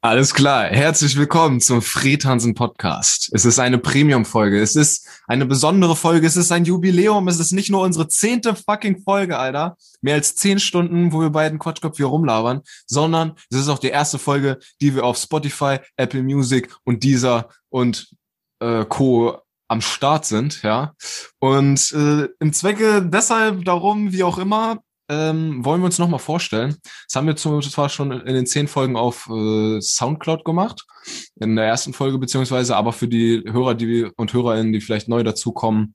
Alles klar. Herzlich willkommen zum Fred Hansen Podcast. Es ist eine Premium-Folge. Es ist eine besondere Folge. Es ist ein Jubiläum. Es ist nicht nur unsere zehnte fucking Folge, Alter. Mehr als zehn Stunden, wo wir beiden Quatschkopf hier rumlabern, sondern es ist auch die erste Folge, die wir auf Spotify, Apple Music und dieser und äh, Co am Start sind, ja. Und äh, im Zwecke deshalb darum, wie auch immer, ähm, wollen wir uns nochmal vorstellen. Das haben wir zwar schon in den zehn Folgen auf äh, Soundcloud gemacht, in der ersten Folge beziehungsweise, aber für die Hörer die, und Hörerinnen, die vielleicht neu dazukommen,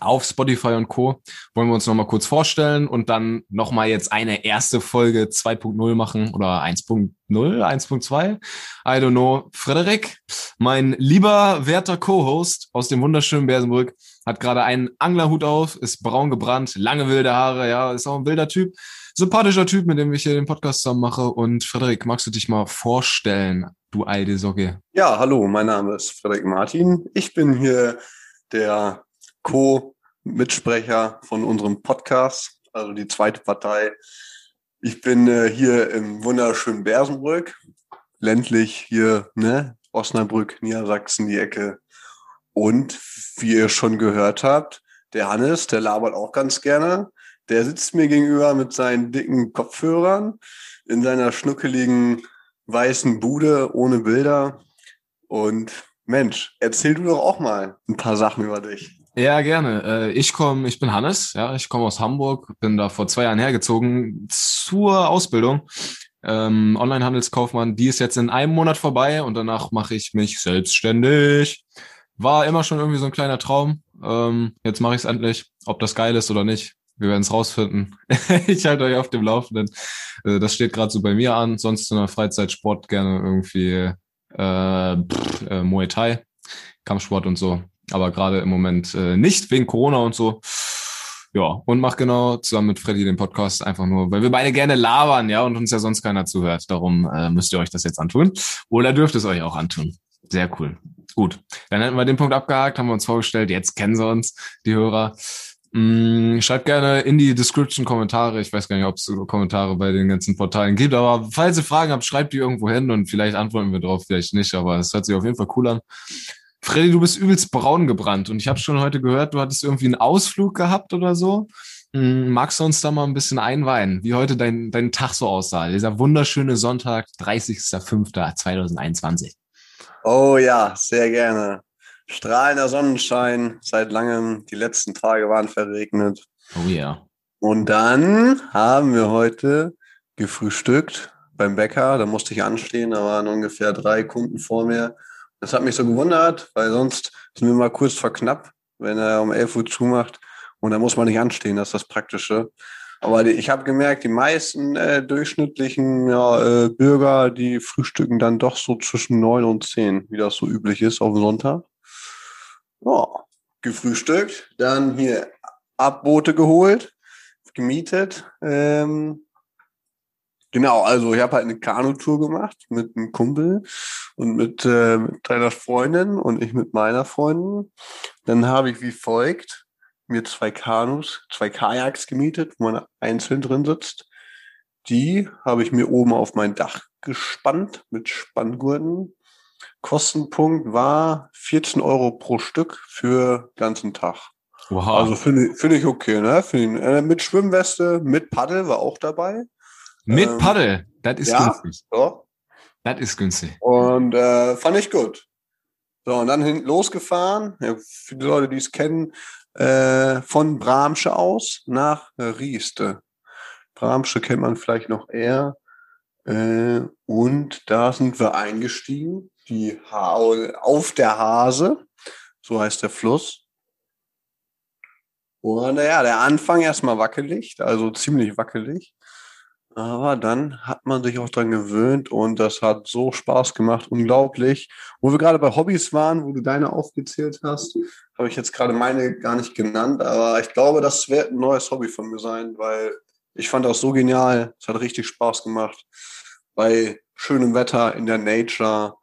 auf Spotify und Co. wollen wir uns nochmal kurz vorstellen und dann nochmal jetzt eine erste Folge 2.0 machen oder 1.0, 1.2. I don't know. Frederik, mein lieber werter Co-Host aus dem wunderschönen Bersenbrück, hat gerade einen Anglerhut auf, ist braun gebrannt, lange wilde Haare, ja, ist auch ein wilder Typ. Sympathischer Typ, mit dem ich hier den Podcast zusammen mache. Und Frederik, magst du dich mal vorstellen, du alte Socke? Ja, hallo, mein Name ist Frederik Martin. Ich bin hier der Co-Mitsprecher von unserem Podcast, also die zweite Partei. Ich bin äh, hier im wunderschönen Bersenbrück, ländlich hier, ne, Osnabrück, Niedersachsen, die Ecke. Und wie ihr schon gehört habt, der Hannes, der labert auch ganz gerne. Der sitzt mir gegenüber mit seinen dicken Kopfhörern in seiner schnuckeligen weißen Bude ohne Bilder. Und Mensch, erzähl du doch auch mal ein paar Sachen über dich. Ja, gerne. Äh, ich komme, ich bin Hannes, ja, ich komme aus Hamburg, bin da vor zwei Jahren hergezogen zur Ausbildung. Ähm, Online-Handelskaufmann, die ist jetzt in einem Monat vorbei und danach mache ich mich selbstständig. War immer schon irgendwie so ein kleiner Traum. Ähm, jetzt mache ich es endlich. Ob das geil ist oder nicht, wir werden es rausfinden. ich halte euch auf dem Laufenden. Äh, das steht gerade so bei mir an. Sonst in der Freizeitsport gerne irgendwie äh, pff, äh, Muay Thai, Kampfsport und so aber gerade im Moment äh, nicht wegen Corona und so. Ja, und mach genau zusammen mit Freddy den Podcast einfach nur, weil wir beide gerne labern, ja, und uns ja sonst keiner zuhört. Darum äh, müsst ihr euch das jetzt antun. Oder dürft es euch auch antun. Sehr cool. Gut, dann hätten wir den Punkt abgehakt, haben wir uns vorgestellt, jetzt kennen sie uns, die Hörer. Mm, schreibt gerne in die Description Kommentare. Ich weiß gar nicht, ob es Kommentare bei den ganzen Portalen gibt, aber falls ihr Fragen habt, schreibt die irgendwo hin und vielleicht antworten wir drauf, vielleicht nicht, aber es hört sich auf jeden Fall cool an. Freddy, du bist übelst braun gebrannt und ich habe schon heute gehört, du hattest irgendwie einen Ausflug gehabt oder so. Hm, magst du uns da mal ein bisschen einweihen, wie heute dein, dein Tag so aussah? Dieser wunderschöne Sonntag, 30.05.2021. Oh ja, sehr gerne. Strahlender Sonnenschein seit langem. Die letzten Tage waren verregnet. Oh ja. Und dann haben wir heute gefrühstückt beim Bäcker. Da musste ich anstehen. Da waren ungefähr drei Kunden vor mir. Das hat mich so gewundert, weil sonst sind wir mal kurz vor knapp, wenn er um 11 Uhr zumacht und da muss man nicht anstehen, das ist das Praktische. Aber ich habe gemerkt, die meisten äh, durchschnittlichen ja, äh, Bürger, die frühstücken dann doch so zwischen neun und zehn, wie das so üblich ist auf Sonntag. Ja, gefrühstückt, dann hier Abboote geholt, gemietet, ähm, Genau, also ich habe halt eine Kanutour gemacht mit einem Kumpel und mit, äh, mit deiner Freundin und ich mit meiner Freundin. Dann habe ich wie folgt mir zwei Kanus, zwei Kajaks gemietet, wo man einzeln drin sitzt. Die habe ich mir oben auf mein Dach gespannt mit Spanngurten. Kostenpunkt war 14 Euro pro Stück für ganzen Tag. Wow. Also finde find ich okay, ne? Ich, äh, mit Schwimmweste, mit Paddel war auch dabei. Mit ähm, Paddel, das ist ja, günstig. So. Das ist günstig. Und äh, fand ich gut. So, und dann hin, losgefahren, ja, für die Leute, die es kennen, äh, von Bramsche aus nach Rieste. Bramsche kennt man vielleicht noch eher. Äh, und da sind wir eingestiegen, die ha auf der Hase, so heißt der Fluss. Und naja, der Anfang erstmal wackelig, also ziemlich wackelig. Aber dann hat man sich auch dran gewöhnt und das hat so Spaß gemacht, unglaublich. Wo wir gerade bei Hobbys waren, wo du deine aufgezählt hast, habe ich jetzt gerade meine gar nicht genannt, aber ich glaube, das wird ein neues Hobby von mir sein, weil ich fand das so genial. Es hat richtig Spaß gemacht. Bei schönem Wetter in der Nature,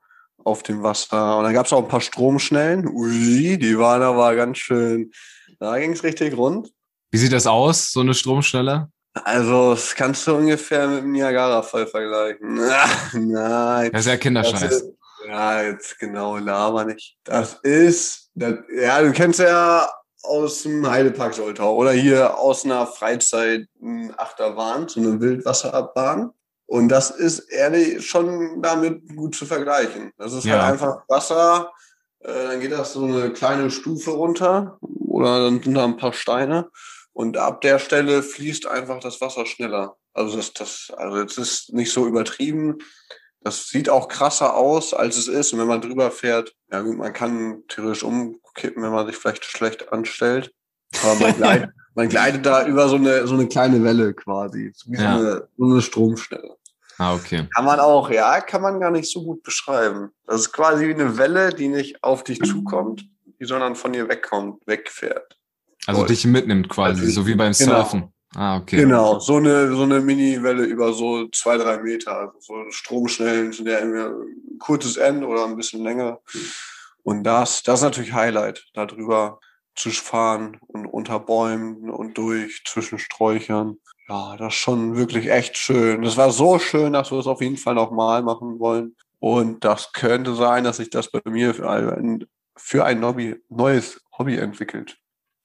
auf dem Wasser. Und dann gab es auch ein paar Stromschnellen. Ui, die waren aber ganz schön. Da ging es richtig rund. Wie sieht das aus, so eine Stromschnelle? Also, das kannst du ungefähr mit dem Niagara-Fall vergleichen. Nein. Das ist ja Kinderscheiß. Ja, jetzt genau, laber nicht. Das ist, das, ja, du kennst ja aus dem Heidepark Soltau oder hier aus einer Freizeit Achterbahn, so eine Wildwasserabbahn. Und das ist ehrlich schon damit gut zu vergleichen. Das ist halt ja. halt einfach Wasser, äh, dann geht das so eine kleine Stufe runter oder dann sind da ein paar Steine und ab der Stelle fließt einfach das Wasser schneller. Also das, das, also es ist nicht so übertrieben. Das sieht auch krasser aus, als es ist. Und wenn man drüber fährt, ja gut, man kann theoretisch umkippen, wenn man sich vielleicht schlecht anstellt. Aber man gleitet, man gleitet da über so eine, so eine kleine Welle quasi. Wie ja. so, eine, so eine Stromschnelle. Ah, okay. Kann man auch, ja, kann man gar nicht so gut beschreiben. Das ist quasi wie eine Welle, die nicht auf dich zukommt, sondern von dir wegkommt, wegfährt. Also Voll. dich mitnimmt quasi, also, so wie beim genau. Surfen. Ah, okay. Genau, so eine, so eine Mini-Welle über so zwei, drei Meter, also so Stromschnellen, zu der ein kurzes Ende oder ein bisschen länger. Und das, das ist natürlich Highlight, da drüber zu fahren und unter Bäumen und durch zwischen Sträuchern. Ja, das ist schon wirklich echt schön. Das war so schön, dass wir es auf jeden Fall nochmal machen wollen. Und das könnte sein, dass sich das bei mir für ein, für ein Hobby, neues Hobby entwickelt.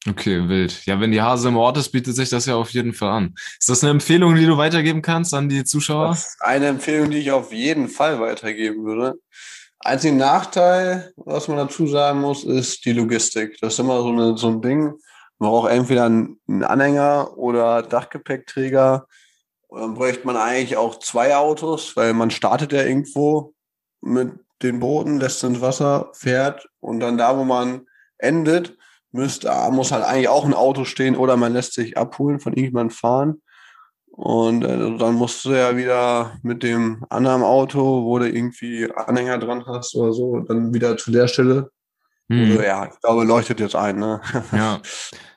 Okay, wild. Ja, wenn die Hase im Ort ist, bietet sich das ja auf jeden Fall an. Ist das eine Empfehlung, die du weitergeben kannst an die Zuschauer? Das ist eine Empfehlung, die ich auf jeden Fall weitergeben würde. Einziger Nachteil, was man dazu sagen muss, ist die Logistik. Das ist immer so, eine, so ein Ding. Man braucht entweder einen Anhänger oder Dachgepäckträger. Dann bräuchte man eigentlich auch zwei Autos, weil man startet ja irgendwo mit den Booten, lässt ins Wasser, fährt und dann da, wo man endet, müsste, muss halt eigentlich auch ein Auto stehen oder man lässt sich abholen von irgendjemandem fahren. Und äh, dann musst du ja wieder mit dem anderen Auto, wo du irgendwie Anhänger dran hast oder so, dann wieder zu der Stelle. Hm. Also, ja, ich glaube, leuchtet jetzt ein, ne? Ja.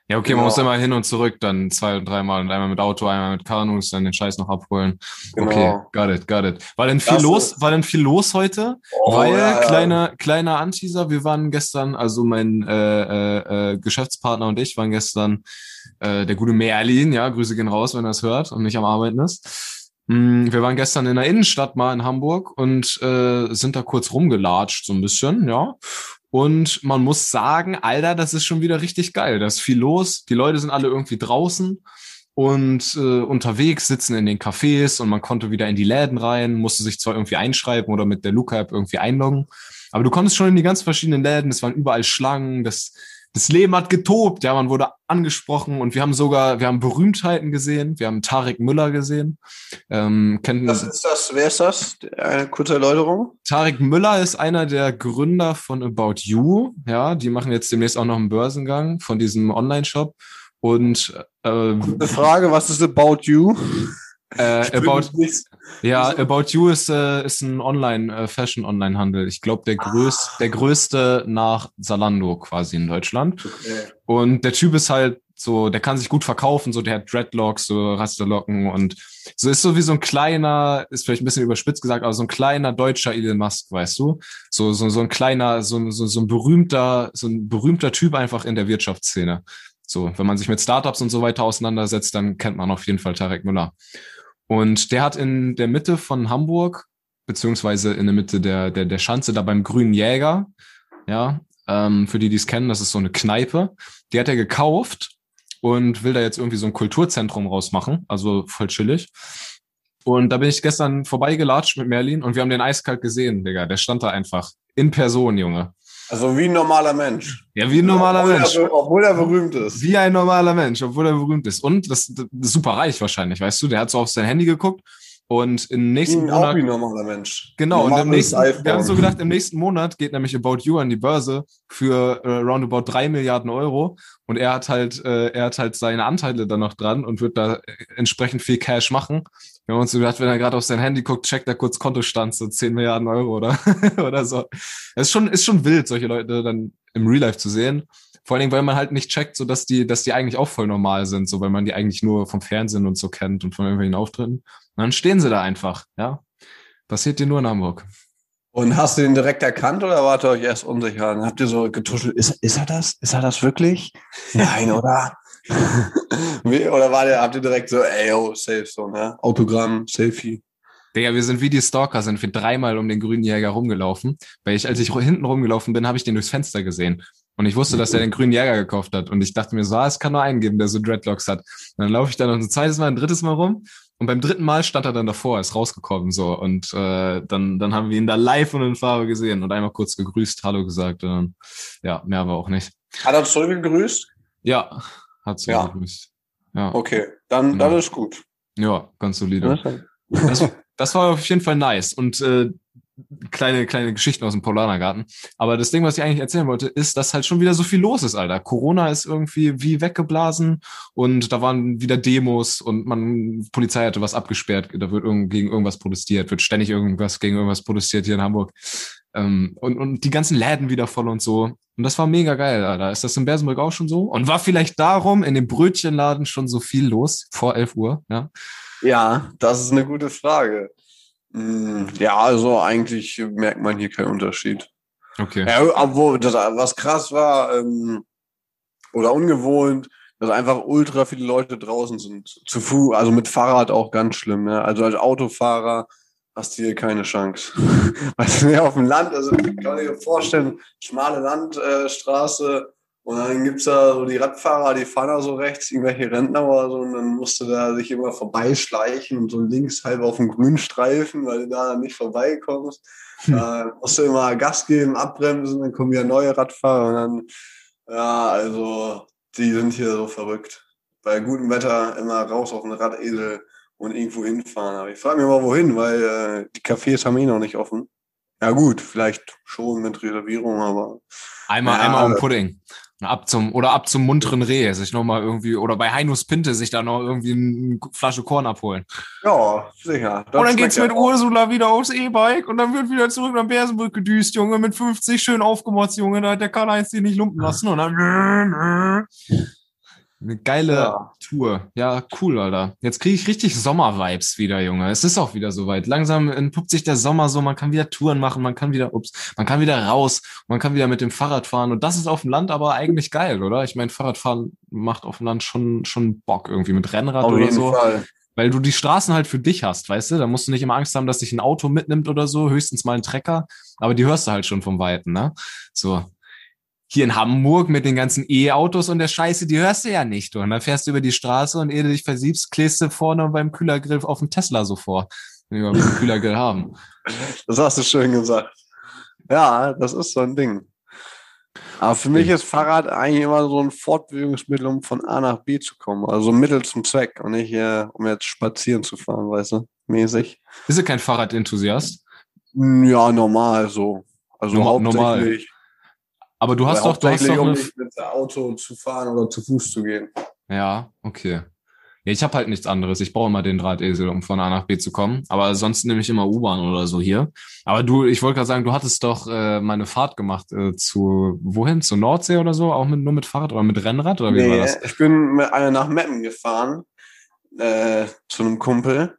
Ja, okay, genau. man muss immer hin und zurück, dann zwei und dreimal und einmal mit Auto, einmal mit Kanus, dann den Scheiß noch abholen. Genau. Okay, got it, got it. War denn viel das los, war denn viel los heute? Oh, Weil, ja, ja. kleiner, kleiner Anteaser, wir waren gestern, also mein äh, äh, äh, Geschäftspartner und ich waren gestern äh, der gute Merlin, ja, Grüße gehen raus, wenn er es hört und nicht am Arbeiten ist. Mm, wir waren gestern in der Innenstadt mal in Hamburg und äh, sind da kurz rumgelatscht, so ein bisschen, ja. Und man muss sagen, Alter, das ist schon wieder richtig geil. Da ist viel los. Die Leute sind alle irgendwie draußen und äh, unterwegs, sitzen in den Cafés und man konnte wieder in die Läden rein, musste sich zwar irgendwie einschreiben oder mit der Luca-App irgendwie einloggen. Aber du konntest schon in die ganz verschiedenen Läden, es waren überall Schlangen, das das Leben hat getobt, ja, man wurde angesprochen und wir haben sogar, wir haben Berühmtheiten gesehen, wir haben Tarek Müller gesehen. Ähm, kennt Was ist das? Wer ist das? Eine kurze Erläuterung. Tarek Müller ist einer der Gründer von About You, ja, die machen jetzt demnächst auch noch einen Börsengang von diesem Online-Shop. Und äh, Gute Frage, was ist About You? Äh, about, ja, About You ist, äh, ist ein Online, äh, Fashion-Online-Handel. Ich glaube, der, größ, ah. der größte nach Zalando quasi in Deutschland. Okay. Und der Typ ist halt so, der kann sich gut verkaufen, so der hat Dreadlocks, so Rasterlocken und so ist so wie so ein kleiner, ist vielleicht ein bisschen überspitzt gesagt, aber so ein kleiner deutscher Elon Musk, weißt du? So, so, so ein kleiner, so, so, so ein berühmter, so ein berühmter Typ einfach in der Wirtschaftsszene. So, wenn man sich mit Startups und so weiter auseinandersetzt, dann kennt man auf jeden Fall Tarek Müller. Und der hat in der Mitte von Hamburg, beziehungsweise in der Mitte der, der, der Schanze, da beim Grünen Jäger, ja, ähm, für die, die es kennen, das ist so eine Kneipe, die hat er gekauft und will da jetzt irgendwie so ein Kulturzentrum rausmachen, also voll chillig. Und da bin ich gestern vorbeigelatscht mit Merlin und wir haben den eiskalt gesehen, Digga. Der stand da einfach in Person, Junge. Also wie ein normaler Mensch. Ja, wie ein normaler obwohl Mensch. Er, obwohl er berühmt ist. Wie ein normaler Mensch, obwohl er berühmt ist. Und das, das ist super reich wahrscheinlich, weißt du? Der hat so auf sein Handy geguckt und im nächsten Monat. Auch wie ein normaler Mensch. Genau, und im nächsten, wir haben so gedacht, im nächsten Monat geht nämlich About You an die Börse für äh, roundabout drei Milliarden Euro. Und er hat halt, äh, er hat halt seine Anteile da noch dran und wird da entsprechend viel Cash machen. Wir haben uns gedacht, wenn er gerade auf sein Handy guckt, checkt er kurz Kontostand, so 10 Milliarden Euro oder, oder so. Es ist schon, ist schon wild, solche Leute dann im Real Life zu sehen. Vor allen Dingen, weil man halt nicht checkt, so dass die, dass die eigentlich auch voll normal sind, so weil man die eigentlich nur vom Fernsehen und so kennt und von irgendwelchen Auftritten. Und dann stehen sie da einfach, ja. Passiert dir nur in Hamburg. Und hast du den direkt erkannt oder wart ihr euch erst unsicher? Dann habt ihr so getuschelt, ist, ist er das? Ist er das wirklich? Nein, oder? Oder war der, habt ihr direkt so, ey, yo, safe so, ne? Autogramm, Selfie. Digga, wir sind wie die Stalker, sind wir dreimal um den grünen Jäger rumgelaufen. Weil ich, als ich hinten rumgelaufen bin, habe ich den durchs Fenster gesehen. Und ich wusste, dass er den grünen Jäger gekauft hat. Und ich dachte mir so, ah, es kann nur einen geben, der so Dreadlocks hat. Und dann laufe ich da noch ein zweites Mal, ein drittes Mal rum. Und beim dritten Mal stand er dann davor, ist rausgekommen so. Und äh, dann, dann haben wir ihn da live und in Farbe gesehen und einmal kurz gegrüßt, Hallo gesagt. Und dann, ja, mehr aber auch nicht. Hat er zurückgegrüßt? Ja, hat zurückgegrüßt. Ja. ja. Okay, dann, dann ist gut. Ja, ganz solide. Das, das war auf jeden Fall nice. Und äh, kleine, kleine Geschichten aus dem Polanergarten. Aber das Ding, was ich eigentlich erzählen wollte, ist, dass halt schon wieder so viel los ist, Alter. Corona ist irgendwie wie weggeblasen und da waren wieder Demos und man, Polizei hatte was abgesperrt, da wird irgend, gegen irgendwas protestiert, wird ständig irgendwas gegen irgendwas protestiert hier in Hamburg. Ähm, und, und die ganzen Läden wieder voll und so. Und das war mega geil, Alter. Ist das in Bersenburg auch schon so? Und war vielleicht darum in dem Brötchenladen schon so viel los vor 11 Uhr, ja? Ja, das ist eine gute Frage. Hm, ja, also eigentlich merkt man hier keinen Unterschied. Okay. Ja, obwohl das, was krass war ähm, oder ungewohnt, dass einfach ultra viele Leute draußen sind. Zu Fuß, also mit Fahrrad auch ganz schlimm. Ne? Also als Autofahrer hast du hier keine Chance. Weißt du, auf dem Land, also kann ich mir vorstellen, schmale Landstraße, und dann gibt's da so die Radfahrer, die fahren da so rechts, irgendwelche Rentner oder so, und dann musst du da sich immer vorbeischleichen und so links halb auf dem Grünstreifen, weil du da nicht vorbeikommst. Hm. Da musst du immer Gas geben, abbremsen, dann kommen wieder neue Radfahrer und dann, ja, also, die sind hier so verrückt. Bei gutem Wetter immer raus auf den Radesel und irgendwo hinfahren. Aber ich frage mich mal, wohin, weil äh, die Cafés haben eh noch nicht offen. Ja gut, vielleicht schon mit Reservierung, aber. Einmal, ja, einmal um Pudding. Ab zum, oder ab zum munteren Reh, sich nochmal irgendwie, oder bei Heinus Pinte sich da noch irgendwie eine Flasche Korn abholen. Ja, sicher. Und dann geht's mit Ursula wieder aufs E-Bike und dann wird wieder zurück nach Bersenbrück gedüst, Junge, mit 50 schön aufgemotzt, Junge, da hat der Karl-Heinz die nicht lumpen lassen und dann eine geile ja. Tour. Ja, cool, Alter. Jetzt kriege ich richtig Sommer-Vibes wieder, Junge. Es ist auch wieder soweit. Langsam entpuppt sich der Sommer so, man kann wieder Touren machen, man kann wieder, ups, man kann wieder raus, man kann wieder mit dem Fahrrad fahren. Und das ist auf dem Land aber eigentlich geil, oder? Ich meine, Fahrradfahren macht auf dem Land schon, schon Bock irgendwie mit Rennrad auf oder so. Fall. Weil du die Straßen halt für dich hast, weißt du? Da musst du nicht immer Angst haben, dass dich ein Auto mitnimmt oder so, höchstens mal ein Trecker. Aber die hörst du halt schon vom Weiten, ne? So hier in Hamburg mit den ganzen E-Autos und der Scheiße, die hörst du ja nicht. Und dann fährst du über die Straße und ehe du dich versiebst, klebst du vorne beim Kühlergrill auf dem Tesla so vor, wenn wir einen Kühlergrill haben. Das hast du schön gesagt. Ja, das ist so ein Ding. Aber für mich ist Fahrrad eigentlich immer so ein Fortbewegungsmittel, um von A nach B zu kommen. Also Mittel zum Zweck und nicht, äh, um jetzt spazieren zu fahren, weißt du, mäßig. Bist du kein Fahrradenthusiast? Ja, normal so. Also normal, hauptsächlich aber du hast doch, du hast doch um nicht mit dem Auto zu fahren oder zu Fuß zu gehen. Ja, okay. Ja, ich habe halt nichts anderes. Ich brauche immer den Drahtesel, um von A nach B zu kommen. Aber sonst nehme ich immer U-Bahn oder so hier. Aber du, ich wollte gerade sagen, du hattest doch äh, meine Fahrt gemacht äh, zu wohin? Zur Nordsee oder so? Auch mit, nur mit Fahrrad oder mit Rennrad? Oder wie nee, war das? Ich bin mit einer nach Meppen gefahren äh, zu einem Kumpel.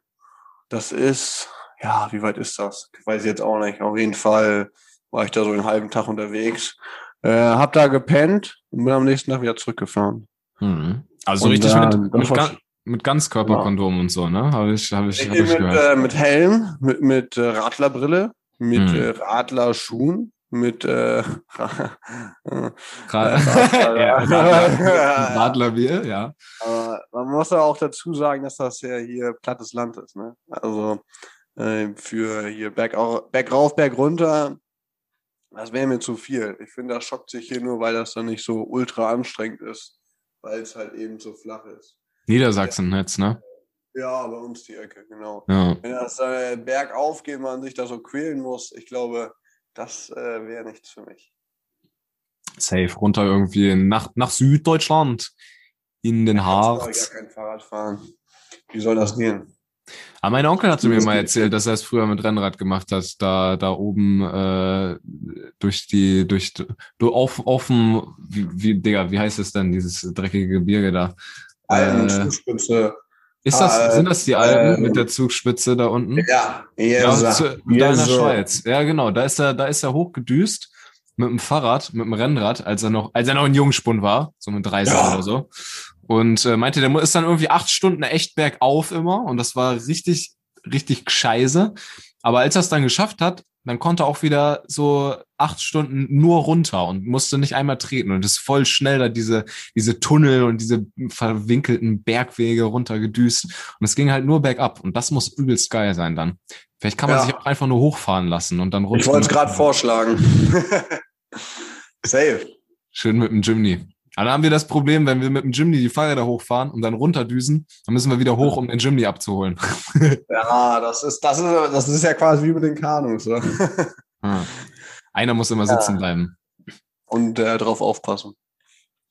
Das ist, ja, wie weit ist das? Ich weiß jetzt auch nicht. Auf jeden Fall war ich da so einen halben Tag unterwegs. Äh, hab da gepennt und bin am nächsten Tag wieder zurückgefahren. Mhm. Also und richtig mit, mit, Gan mit Ganzkörperkondom ja. und so, ne? Habe ich, hab ich, hab ich mit, gehört. Äh, mit Helm, mit, mit äh, Radlerbrille, mit mhm. äh, Radlerschuhen, mit äh, Radlerbier, ja. Aber man muss ja auch dazu sagen, dass das ja hier plattes Land ist, ne? Also äh, für hier bergauf, bergauf, berg runter das wäre mir zu viel. Ich finde, das schockt sich hier nur, weil das dann nicht so ultra anstrengend ist, weil es halt eben so flach ist. Niedersachsen ja. jetzt, ne? Ja, bei uns die Ecke, genau. Ja. Wenn das äh, bergauf geht, man sich da so quälen muss, ich glaube, das äh, wäre nichts für mich. Safe, runter irgendwie nach, nach Süddeutschland, in den Harz. Ich gar kein Fahrrad fahren. Wie soll das gehen? Aber mein Onkel hat mir mal erzählt, dass er es früher mit Rennrad gemacht hat, da da oben äh, durch die durch du auf offen wie, wie Digga, wie heißt es denn dieses dreckige Gebirge da? Alpen, äh, Ist das, Ah, sind das die Alpen ähm, mit der Zugspitze da unten? Ja, Ja, yes, zu, da in yes, der sir. Schweiz. Ja, genau. Da ist er, da ist er hochgedüst mit dem Fahrrad, mit dem Rennrad, als er noch, als er noch ein Jungspund war, so mit 30 Ja. oder so. Und äh, meinte, der ist dann irgendwie acht Stunden echt bergauf immer und das war richtig, richtig scheiße. Aber als er es dann geschafft hat, dann konnte er auch wieder so acht Stunden nur runter und musste nicht einmal treten und ist voll schnell da diese, diese Tunnel und diese verwinkelten Bergwege runtergedüst. Und es ging halt nur bergab und das muss übelst geil sein dann. Vielleicht kann man Ja. sich auch einfach nur hochfahren lassen und dann runter. Ich wollte es gerade vorschlagen. Safe. Schön mit dem Jimny. Aber dann haben wir das Problem, wenn wir mit dem Jimny die Fahrräder hochfahren und dann runterdüsen, dann müssen wir wieder hoch, um den Jimny abzuholen. Ja, das ist, das ist, das ist ja quasi wie mit den Kanus. Ne? Einer muss immer Ja. sitzen bleiben. Und äh, drauf aufpassen.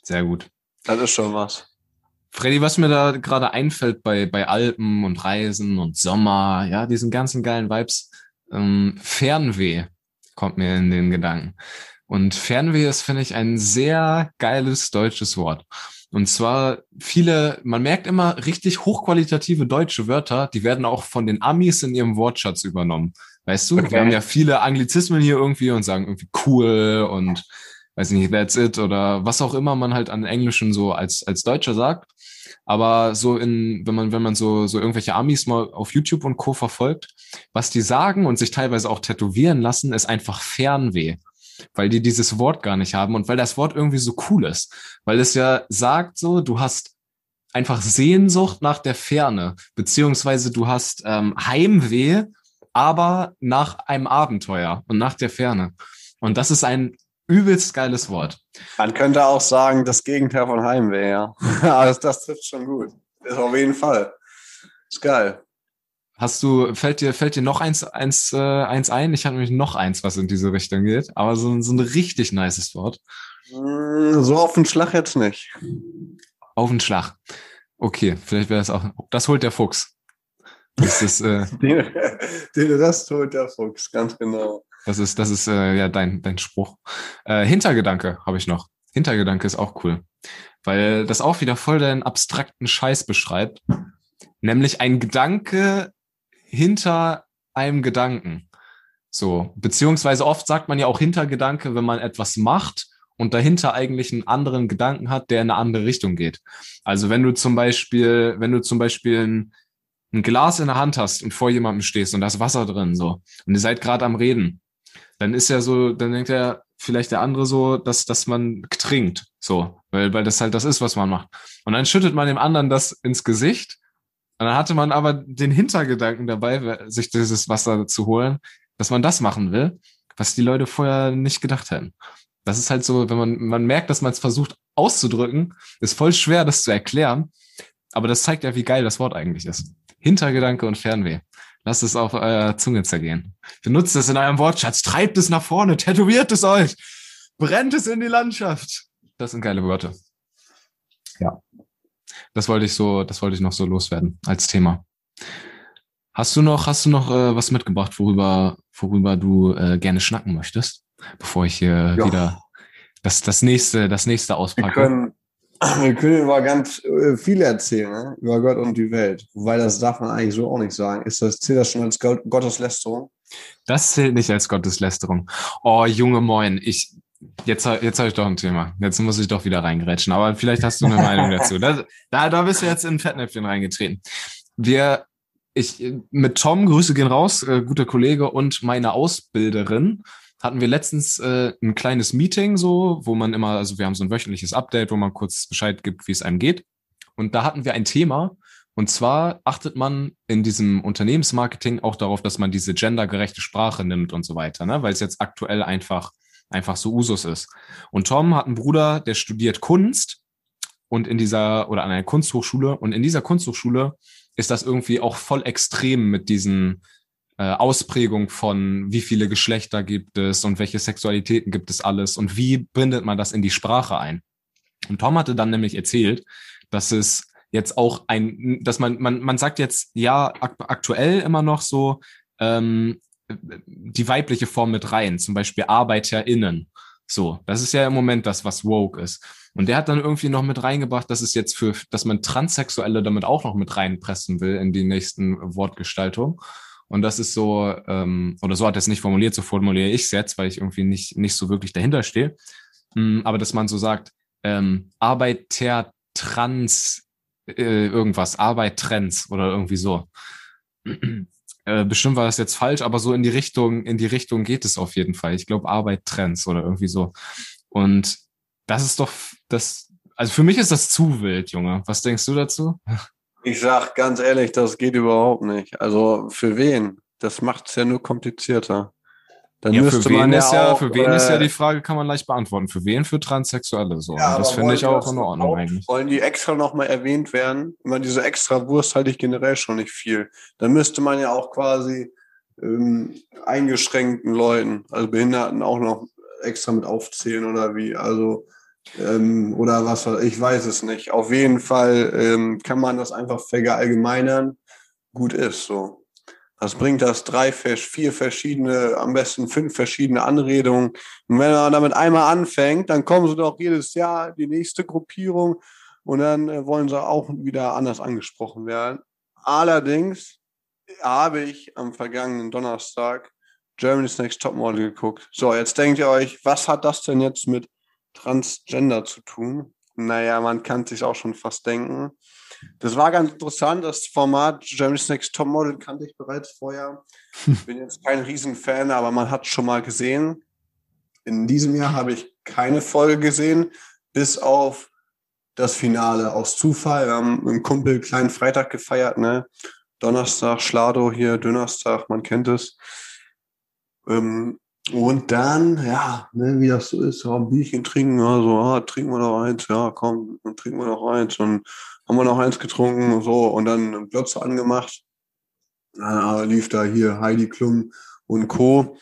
Sehr gut. Das ist schon was. Freddy, was mir da gerade einfällt bei, bei Alpen und Reisen und Sommer, ja, diesen ganzen geilen Vibes, ähm, Fernweh kommt mir in den Gedanken. Und Fernweh ist, finde ich, ein sehr geiles deutsches Wort. Und zwar viele, man merkt immer richtig hochqualitative deutsche Wörter, die werden auch von den Amis in ihrem Wortschatz übernommen. Weißt du, Okay. wir haben ja viele Anglizismen hier irgendwie und sagen irgendwie cool und weiß nicht, that's it oder was auch immer man halt an Englischen so als, als Deutscher sagt. Aber so in, wenn man, wenn man so, so irgendwelche Amis mal auf YouTube und Co. verfolgt, was die sagen und sich teilweise auch tätowieren lassen, ist einfach Fernweh. Weil die dieses Wort gar nicht haben und weil das Wort irgendwie so cool ist. Weil es ja sagt so, du hast einfach Sehnsucht nach der Ferne, beziehungsweise du hast ähm, Heimweh, aber nach einem Abenteuer und nach der Ferne. Und das ist ein übelst geiles Wort. Man könnte auch sagen, das Gegenteil von Heimweh, ja. Aber das, das trifft schon gut. Ist auf jeden Fall. Ist geil. Hast du, fällt dir, fällt dir noch eins, eins, äh, eins ein? Ich habe nämlich noch eins, was in diese Richtung geht, aber so, so ein richtig nices Wort. Mm, So auf den Schlag jetzt nicht. Auf den Schlag. Okay, vielleicht wäre das auch. Das holt der Fuchs. Das ist, äh, Den, den Rest holt der Fuchs, ganz genau. das ist, das ist äh, ja dein, dein Spruch. Äh, Hintergedanke habe ich noch. Hintergedanke ist auch cool. Weil das auch wieder voll deinen abstrakten Scheiß beschreibt. Nämlich ein Gedanke hinter einem Gedanken. So, beziehungsweise oft sagt man ja auch Hintergedanke, wenn man etwas macht und dahinter eigentlich einen anderen Gedanken hat, der in eine andere Richtung geht. Also wenn du zum Beispiel, wenn du zum Beispiel ein, ein Glas in der Hand hast und vor jemandem stehst und da ist Wasser drin, so, und ihr seid gerade am Reden, dann ist ja so, dann denkt er vielleicht der andere so, dass, dass man trinkt, so, weil, weil das halt das ist, was man macht. Und dann schüttet man dem anderen das ins Gesicht und dann hatte man aber den Hintergedanken dabei, sich dieses Wasser zu holen, dass man das machen will, was die Leute vorher nicht gedacht hätten. Das ist halt so, wenn man, man merkt, dass man es versucht auszudrücken, ist voll schwer, das zu erklären. Aber das zeigt ja, wie geil das Wort eigentlich ist. Hintergedanke und Fernweh. Lasst es auf eurer Zunge zergehen. Benutzt es in eurem Wortschatz. Treibt es nach vorne. Tätowiert es euch. Brennt es in die Landschaft. Das sind geile Wörter. Ja. Das wollte ich so, das wollte ich noch so loswerden als Thema. Hast du noch, hast du noch äh, was mitgebracht, worüber, worüber du äh, gerne schnacken möchtest, bevor ich hier Ja. wieder das, das nächste, das nächste Wir auspacke? können, wir können über ganz äh, viel erzählen, ne? über Gott und die Welt. Wobei das darf man eigentlich so auch nicht sagen. Ist das, zählt das schon als Gott, Gotteslästerung? Das zählt nicht als Gotteslästerung. Oh, Junge Moin, ich, jetzt, jetzt habe ich doch ein Thema. Jetzt muss ich doch wieder reingrätschen. Aber vielleicht hast du eine Meinung dazu. Da, da, da bist du jetzt in Fettnäpfchen reingetreten. Wir, ich, mit Tom, Grüße gehen raus, äh, guter Kollege und meine Ausbilderin, hatten wir letztens äh, ein kleines Meeting so, wo man immer, also wir haben so ein wöchentliches Update, wo man kurz Bescheid gibt, wie es einem geht. Und da hatten wir ein Thema, und zwar achtet man in diesem Unternehmensmarketing auch darauf, dass man diese gendergerechte Sprache nimmt und so weiter, ne? weil es jetzt aktuell einfach, einfach so Usus ist. Und Tom hat einen Bruder, der studiert Kunst und in dieser, oder an einer Kunsthochschule, und in dieser Kunsthochschule ist das irgendwie auch voll extrem mit diesen äh, Ausprägung von wie viele Geschlechter gibt es und welche Sexualitäten gibt es alles und wie bindet man das in die Sprache ein. Und Tom hatte dann nämlich erzählt, dass es jetzt auch ein, dass man, man, man sagt jetzt ja ak aktuell immer noch so ähm, die weibliche Form mit rein, zum Beispiel ArbeiterInnen. So, das ist ja im Moment das, was woke ist. Und der hat dann irgendwie noch mit reingebracht, dass es jetzt für, dass man Transsexuelle damit auch noch mit reinpressen will in die nächsten Wortgestaltung. Und das ist so, ähm, oder so hat er es nicht formuliert, so formuliere ich es jetzt, weil ich irgendwie nicht, nicht so wirklich dahinter stehe. Mm, aber dass man so sagt, ähm, Arbeiter trans äh, irgendwas, Arbeit trends oder irgendwie so. Äh, bestimmt war das jetzt falsch, aber so in die Richtung, in die Richtung geht es auf jeden Fall. Ich glaube Arbeit trends oder irgendwie so. Und das ist doch das, also für mich ist das zu wild, Junge. Was denkst du dazu? Ich sag ganz ehrlich, das geht überhaupt nicht. Also für wen? Das macht es ja nur komplizierter. Dann ja, für wen, ist ja, auch, für wen äh, ist ja die Frage, kann man leicht beantworten. Für wen? Für Transsexuelle so. Ja, das finde ich auch in Ordnung eigentlich. Wollen die extra nochmal erwähnt werden? Ich meine, diese extra Wurst halte ich generell schon nicht viel. Dann müsste man ja auch quasi ähm, eingeschränkten Leuten, also Behinderten auch noch extra mit aufzählen oder wie. Also ähm, oder was, ich weiß es nicht. Auf jeden Fall ähm, kann man das einfach verallgemeinern. Gut ist so. Was bringt das? Drei, vier verschiedene, am besten fünf verschiedene Anredungen. Und wenn man damit einmal anfängt, dann kommen sie doch jedes Jahr die nächste Gruppierung und dann äh, wollen sie auch wieder anders angesprochen werden. Allerdings habe ich am vergangenen Donnerstag Germany's Next Topmodel geguckt. So, jetzt denkt ihr euch, was hat das denn jetzt mit Transgender zu tun? Naja, man kann sich auch schon fast denken. Das war ganz interessant. Das Format Jeremy's Next Topmodel kannte ich bereits vorher. Bin jetzt kein Riesenfan, aber man hat schon mal gesehen. In diesem Jahr habe ich keine Folge gesehen, bis auf das Finale aus Zufall. Wir haben mit einem Kumpel kleinen Freitag gefeiert, ne? Donnerstag, Schlado hier, Donnerstag, man kennt es. Ähm, und dann, ja, ne, wie das so ist, ja, ein Bierchen trinken, also, ah, trinken wir noch eins, ja, komm, dann trinken wir noch eins. Und haben wir noch eins getrunken und so und dann Glotze angemacht. Dann lief da hier Heidi Klum und Co.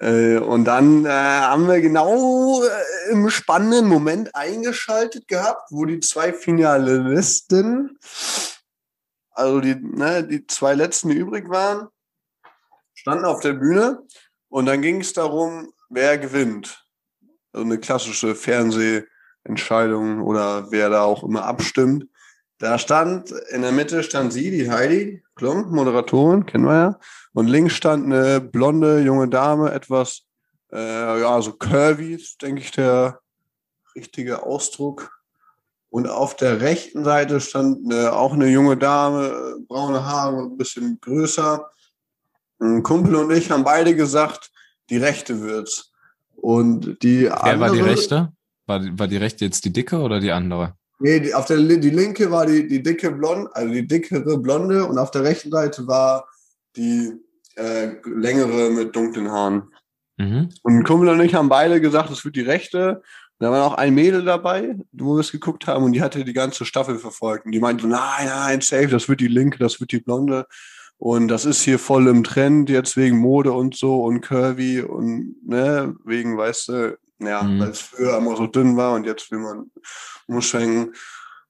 Äh, und dann äh, haben wir genau äh, im spannenden Moment eingeschaltet gehabt, wo die zwei Finalisten, also die, ne, die zwei letzten, die übrig waren, standen auf der Bühne und dann ging es darum, wer gewinnt. Also eine klassische Fernseh- Entscheidungen oder wer da auch immer abstimmt. Da stand, in der Mitte stand sie, die Heidi Klum, Moderatorin, kennen wir ja. Und links stand eine blonde junge Dame, etwas, äh, ja, so curvy, denke ich, der richtige Ausdruck. Und auf der rechten Seite stand eine, auch eine junge Dame, braune Haare, ein bisschen größer. Ein Kumpel und ich haben beide gesagt, die rechte wird's. Und die Wer andere, war die rechte? War, war die rechte jetzt die dicke oder die andere? Nee, die, auf der die linke war die, die dicke Blonde, also die dickere Blonde und auf der rechten Seite war die äh, längere mit dunklen Haaren. Mhm. Und Kumpel und ich haben beide gesagt, es wird die rechte. Da war noch ein Mädel dabei, wo wir es geguckt haben, und die hatte die ganze Staffel verfolgt. Und die meinte, nein, nein, safe, das wird die linke, das wird die blonde. Und das ist hier voll im Trend, jetzt wegen Mode und so und curvy und ne, wegen, weißt du, ja, mhm. weil es früher immer so dünn war und jetzt will man umschwenken.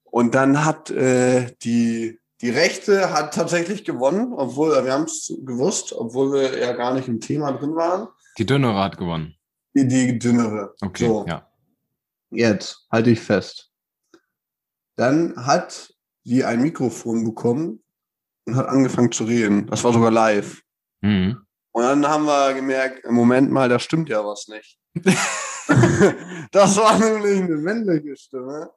Und dann hat äh, die, die Rechte hat tatsächlich gewonnen, obwohl wir haben es gewusst, obwohl wir ja gar nicht im Thema drin waren. Die dünnere hat gewonnen. Die, die dünnere. Okay, so. ja. Jetzt halte ich fest. Dann hat sie ein Mikrofon bekommen und hat angefangen zu reden. Das war sogar live. Mhm. Und dann haben wir gemerkt, im Moment mal, da stimmt ja was nicht. das war nämlich eine männliche Stimme.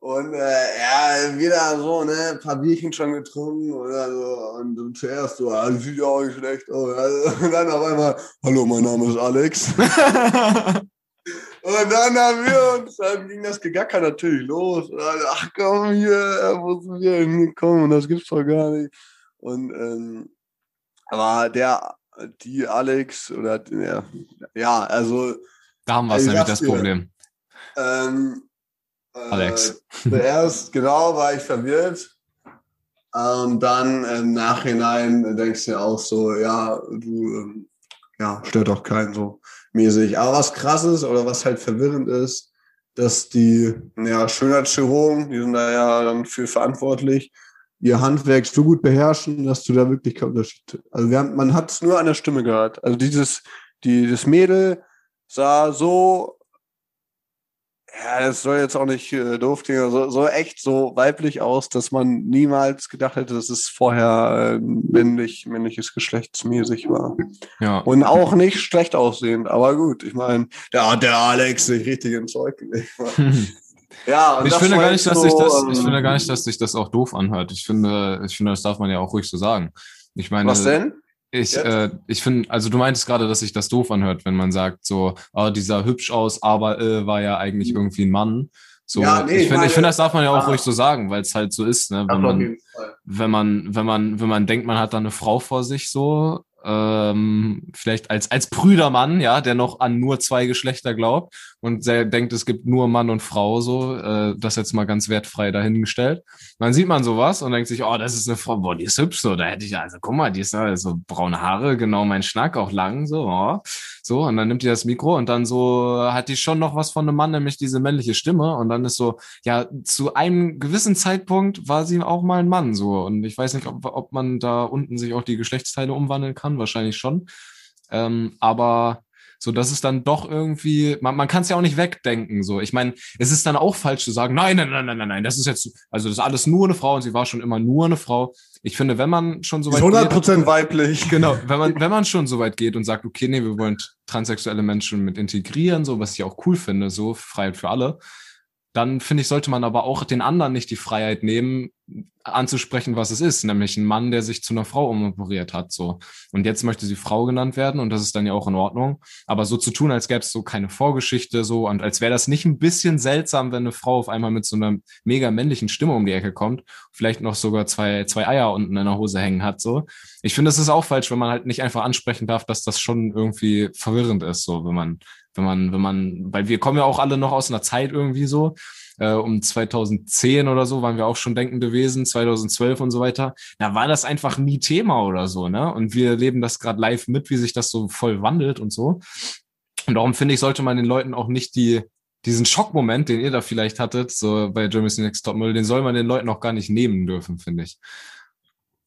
Und äh, ja, wieder so, ne, ein paar Bierchen schon getrunken oder so. Und zuerst so, ah, sieht ja auch nicht schlecht aus. Also, und dann auf einmal, hallo, mein Name ist Alex. und dann haben wir uns, dann ging das Gegacker natürlich los. Und dann, ach komm hier, wo sind wir denn gekommen? Das gibt's doch gar nicht. Und ähm, aber der, die Alex oder ja, ja also da haben wir es nämlich das Problem. Ähm, äh, Alex. Zuerst, genau, war ich verwirrt. Und dann im Nachhinein denkst du ja auch so, ja, du, ähm, ja, stört doch keinen so mäßig. Aber was krass ist oder was halt verwirrend ist, dass die ja, Schönheitschirurgen, die sind da ja dann für verantwortlich, ihr Handwerk so gut beherrschen, dass du da wirklich keinen Unterschied. Also haben, man hat es nur an der Stimme gehört. Also dieses, die, das Mädel sah so, ja, das soll jetzt auch nicht äh, doof klingen, so, so echt so weiblich aus, dass man niemals gedacht hätte, dass es vorher äh, männlich, männliches geschlechtsmäßig war. Ja. Und auch nicht schlecht aussehend, aber gut, ich meine, da hat der Alex sich richtig ins Zeug gelegt. Ja, und ich das finde gar nicht, dass so, sich das, ich ähm, finde gar nicht, dass sich das auch doof anhört. Ich finde, ich finde, das darf man ja auch ruhig so sagen. Ich meine, Was denn? Ich, Jetzt? äh, ich finde, also du meintest gerade, dass sich das doof anhört, wenn man sagt, so, oh, dieser hübsch aus, aber äh, war ja eigentlich irgendwie ein Mann. So, Ja, nee, ich ich finde, ich finde, das darf man ja auch Ah. ruhig so sagen, weil es halt so ist, ne? Wenn man, wenn man, wenn man, wenn man denkt, man hat da eine Frau vor sich, so, ähm, vielleicht als, als Brüdermann, ja, der noch an nur zwei Geschlechter glaubt und denkt, es gibt nur Mann und Frau, so, äh, das jetzt mal ganz wertfrei dahingestellt. Dann sieht man sowas und denkt sich, oh, das ist eine Frau, boah, die ist hübsch, so, da hätte ich, also guck mal, die ist da, so braune Haare, genau mein Schnack, auch lang, so, oh. so, und dann nimmt die das Mikro und dann so hat die schon noch was von einem Mann, nämlich diese männliche Stimme und dann ist so, ja, zu einem gewissen Zeitpunkt war sie auch mal ein Mann, so, und ich weiß nicht, ob, ob man da unten sich auch die Geschlechtsteile umwandeln kann, wahrscheinlich schon, ähm, aber so, das ist dann doch irgendwie, man, man kann es ja auch nicht wegdenken. So, ich meine, es ist dann auch falsch zu sagen, nein, nein, nein, nein, nein, nein, das ist jetzt, also das ist alles nur eine Frau und sie war schon immer nur eine Frau. Ich finde, wenn man schon so weit ist 100% weiblich. Genau, wenn man, wenn man schon so weit geht und sagt, okay, nee, wir wollen transsexuelle Menschen mit integrieren, so, was ich auch cool finde, so Freiheit für alle, dann finde ich, sollte man aber auch den anderen nicht die Freiheit nehmen, anzusprechen, was es ist, nämlich ein Mann, der sich zu einer Frau umoperiert hat, so. Und jetzt möchte sie Frau genannt werden und das ist dann ja auch in Ordnung. Aber so zu tun, als gäbe es so keine Vorgeschichte, so, und als wäre das nicht ein bisschen seltsam, wenn eine Frau auf einmal mit so einer mega männlichen Stimme um die Ecke kommt, vielleicht noch sogar zwei, zwei Eier unten in der Hose hängen hat, so. Ich finde, es ist auch falsch, wenn man halt nicht einfach ansprechen darf, dass das schon irgendwie verwirrend ist, so, wenn man, wenn man, wenn man, weil wir kommen ja auch alle noch aus einer Zeit irgendwie so, äh, um 2010 oder so waren wir auch schon denkende Wesen, 2012 und so weiter. Da war das einfach nie Thema oder so, ne? Und wir leben das gerade live mit, wie sich das so voll wandelt und so. Und darum finde ich, sollte man den Leuten auch nicht die, diesen Schockmoment, den ihr da vielleicht hattet, so bei Germany's Next Topmodel, den soll man den Leuten auch gar nicht nehmen dürfen, finde ich.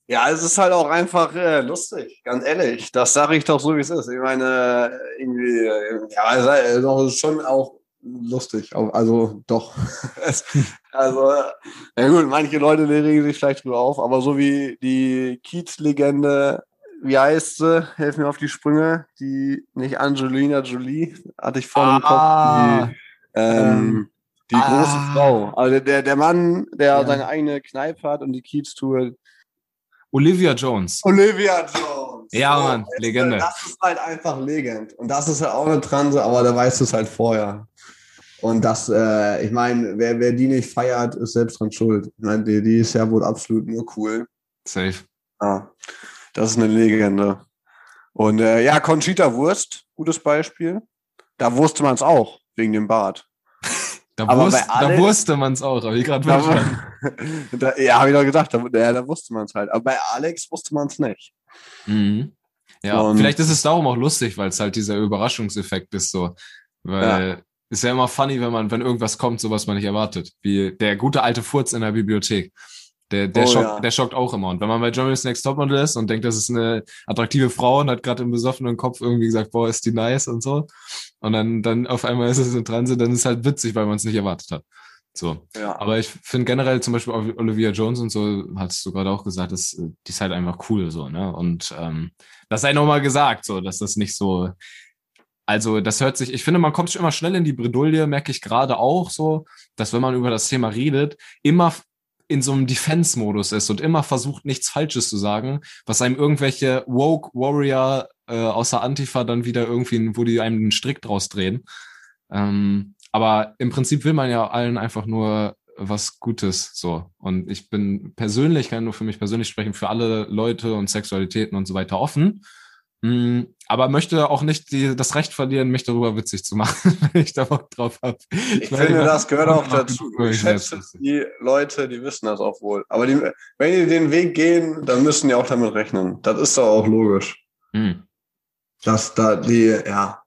Ja, es ist halt auch einfach äh, lustig, ganz ehrlich. Das sage ich doch so, wie es ist. Ich meine, äh, irgendwie, äh, ja, es ist doch, es ist schon auch lustig. Also doch. Also, äh, ja gut, manche Leute regen sich vielleicht drüber auf, aber so wie die Kiez-Legende, wie heißt sie? Helf mir auf die Sprünge. Die, nicht Angelina Jolie, hatte ich vorhin im Ah. Kopf. Die, ähm, die Ah. große Frau. Also der, der Mann, der Ja. seine eigene Kneipe hat und die Kiez-Tour, Olivia Jones. Olivia Jones. Ja, So, Mann, weißt du, Legende. Das ist halt einfach Legend. Und das ist halt auch eine Transe, aber der weiß es halt vorher. Und das, äh, ich meine, wer, wer die nicht feiert, ist selbst dran schuld. Ich meine, die, die ist ja wohl absolut nur cool. Safe. Ja, das ist eine Legende. Und äh, ja, Conchita Wurst, gutes Beispiel. Da wusste man es auch, wegen dem Bart. Da, Aber wusste, Alex- da wusste man es auch, habe ich gerade verstanden. ja, habe ich doch gesagt, da, ja, da wusste man es halt. Aber bei Alex wusste man es nicht. Mhm. Ja, Und- vielleicht ist es darum auch lustig, weil es halt dieser Überraschungseffekt ist so. Weil ist ja immer funny, wenn man, wenn irgendwas kommt, so was man nicht erwartet. Wie der gute alte Furz in der Bibliothek. Der, der, Oh, schockt, ja. der schockt auch immer. Und wenn man bei Germany's Next Topmodel ist und denkt, das ist eine attraktive Frau und hat gerade im besoffenen Kopf irgendwie gesagt, boah, ist die nice und so. Und dann, dann auf einmal ist es eine Transe, dann ist halt witzig, weil man es nicht erwartet hat. So. Ja. Aber ich finde generell zum Beispiel Olivia Jones und so, hattest du gerade auch gesagt, das, äh, die ist halt einfach cool so, ne? Und ähm, das sei nochmal gesagt, so, dass das nicht so. Also, das hört sich, ich finde, man kommt schon immer schnell in die Bredouille, merke ich gerade auch so, dass wenn man über das Thema redet, immer in so einem Defense-Modus ist und immer versucht, nichts Falsches zu sagen, was einem irgendwelche Woke Warrior äh, außer Antifa dann wieder irgendwie, wo die einem einen Strick draus drehen. Ähm, aber im Prinzip will man ja allen einfach nur was Gutes so. Und ich bin persönlich, kann nur für mich persönlich sprechen, für alle Leute und Sexualitäten und so weiter offen. Mm, Aber möchte auch nicht die, das Recht verlieren, mich darüber witzig zu machen, wenn ich da Bock drauf habe. Ich finde, das gehört auch dazu. Ich schätze die Leute, die wissen das auch wohl. Aber die, wenn die den Weg gehen, dann müssen die auch damit rechnen. Das ist doch auch logisch. Hm. Dass da die, ja.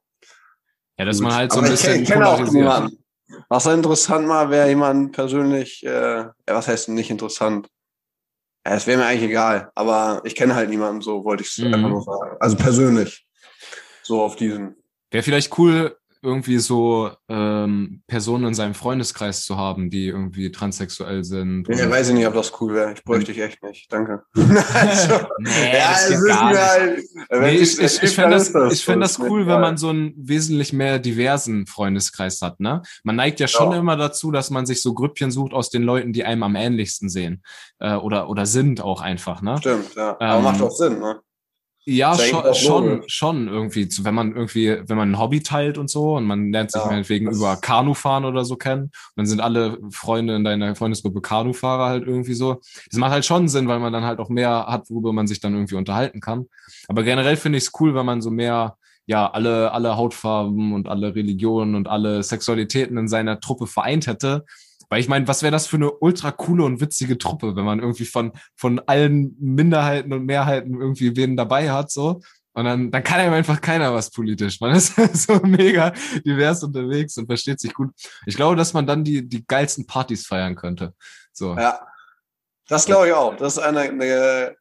Ja, dass gut. man halt so Aber ein ich, bisschen ich kenne auch niemanden. Was interessant mal wäre, jemand persönlich, äh, was heißt nicht interessant? Ja, es wäre mir eigentlich egal. Aber ich kenne halt niemanden, so wollte ich es Mhm. einfach nur sagen. Also persönlich. So auf diesen. Wäre vielleicht cool, irgendwie so ähm, Personen in seinem Freundeskreis zu haben, die irgendwie transsexuell sind. Ja, weiß ich nicht, ob das cool wäre. Ich bräuchte dich echt nicht. Danke. also, nee, ja, das gar. Halt, nee, ich ich, ich finde das, ich find das cool, wenn man so einen wesentlich mehr diversen Freundeskreis hat. Ne? Man neigt ja schon ja. immer dazu, dass man sich so Grüppchen sucht aus den Leuten, die einem am ähnlichsten sehen. Äh, oder, oder sind auch einfach. Ne? Stimmt, ja. Aber ähm, macht auch Sinn, ne? Ja, schon, schon, schon irgendwie, wenn man irgendwie, wenn man ein Hobby teilt und so und man lernt sich ja, meinetwegen über Kanufahren oder so kennen, dann sind alle Freunde in deiner Freundesgruppe Kanufahrer halt irgendwie so. Das macht halt schon Sinn, weil man dann halt auch mehr hat, worüber man sich dann irgendwie unterhalten kann. Aber generell finde ich es cool, wenn man so mehr, ja, alle, alle Hautfarben und alle Religionen und alle Sexualitäten in seiner Truppe vereint hätte weil ich meine, was wäre das für eine ultra coole und witzige Truppe, wenn man irgendwie von, von allen Minderheiten und Mehrheiten irgendwie wen dabei hat, so. Und dann, dann kann einem einfach keiner was politisch. Man ist so mega divers unterwegs und versteht sich gut. Ich glaube, dass man dann die, die geilsten Partys feiern könnte. So. Ja. Das glaube ich auch. Das ist eine, eine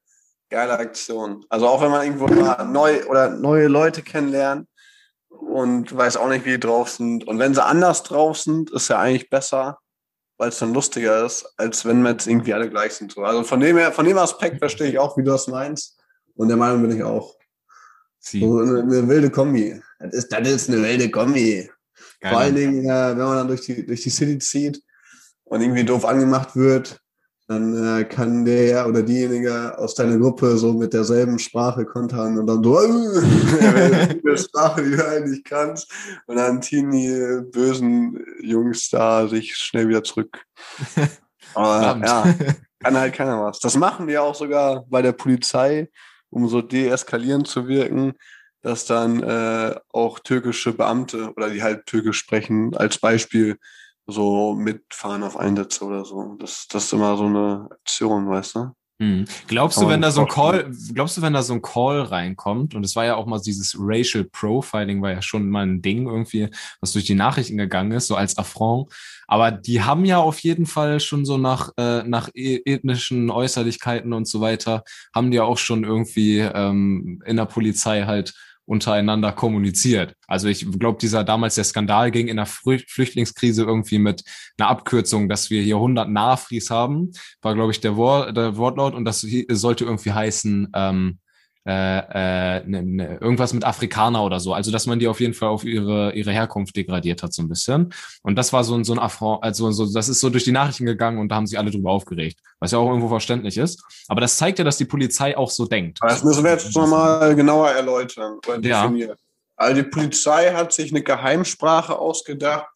geile Aktion. Also auch wenn man irgendwo mal neu oder neue Leute kennenlernt und weiß auch nicht, wie die drauf sind. Und wenn sie anders drauf sind, ist ja eigentlich besser, weil es dann lustiger ist, als wenn wir jetzt irgendwie alle gleich sind. So. Also von dem her, von dem Aspekt verstehe ich auch, wie du das meinst. Und der Meinung bin ich auch. Sie. So eine, eine, wilde Kombi. Das ist, das ist eine wilde Kombi. Geil. Vor allen Dingen, äh, wenn man dann durch die, durch die City zieht und irgendwie doof angemacht wird, dann äh, kann der oder diejenige aus deiner Gruppe so mit derselben Sprache kontern und dann so, äh, die Sprache, die du eigentlich kannst. Und dann ziehen die bösen Jungs da sich schnell wieder zurück. Aber ja, kann halt keiner was. Das machen wir auch sogar bei der Polizei, um so deeskalierend zu wirken, dass dann äh, auch türkische Beamte oder die halt türkisch sprechen, als Beispiel so mitfahren auf Einsätze oder so. Das, das ist immer so eine Aktion, weißt du? Hm. Glaubst du, wenn da so ein Call, glaubst du, wenn da so ein Call reinkommt, und es war ja auch mal dieses Racial Profiling, war ja schon mal ein Ding irgendwie, was durch die Nachrichten gegangen ist, so als Affront. Aber die haben ja auf jeden Fall schon so nach, äh, nach e-, ethnischen Äußerlichkeiten und so weiter, haben die ja auch schon irgendwie ähm, in der Polizei halt untereinander kommuniziert. Also ich glaube, dieser damals der Skandal ging in der Flüchtlingskrise irgendwie mit einer Abkürzung, dass wir hier 100 Nahfries haben, war glaube ich der, Wort, der Wortlaut und das sollte irgendwie heißen ähm, äh, äh, ne, ne, irgendwas mit Afrikaner oder so. Also dass man die auf jeden Fall auf ihre ihre Herkunft degradiert hat so ein bisschen. Und das war so ein so ein Affront, also so das ist so durch die Nachrichten gegangen und da haben sich alle drüber aufgeregt, was ja auch irgendwo verständlich ist. Aber das zeigt ja, dass die Polizei auch so denkt. Das müssen wir jetzt nochmal genauer erläutern oder definieren. Ja. Also die Polizei hat sich eine Geheimsprache ausgedacht,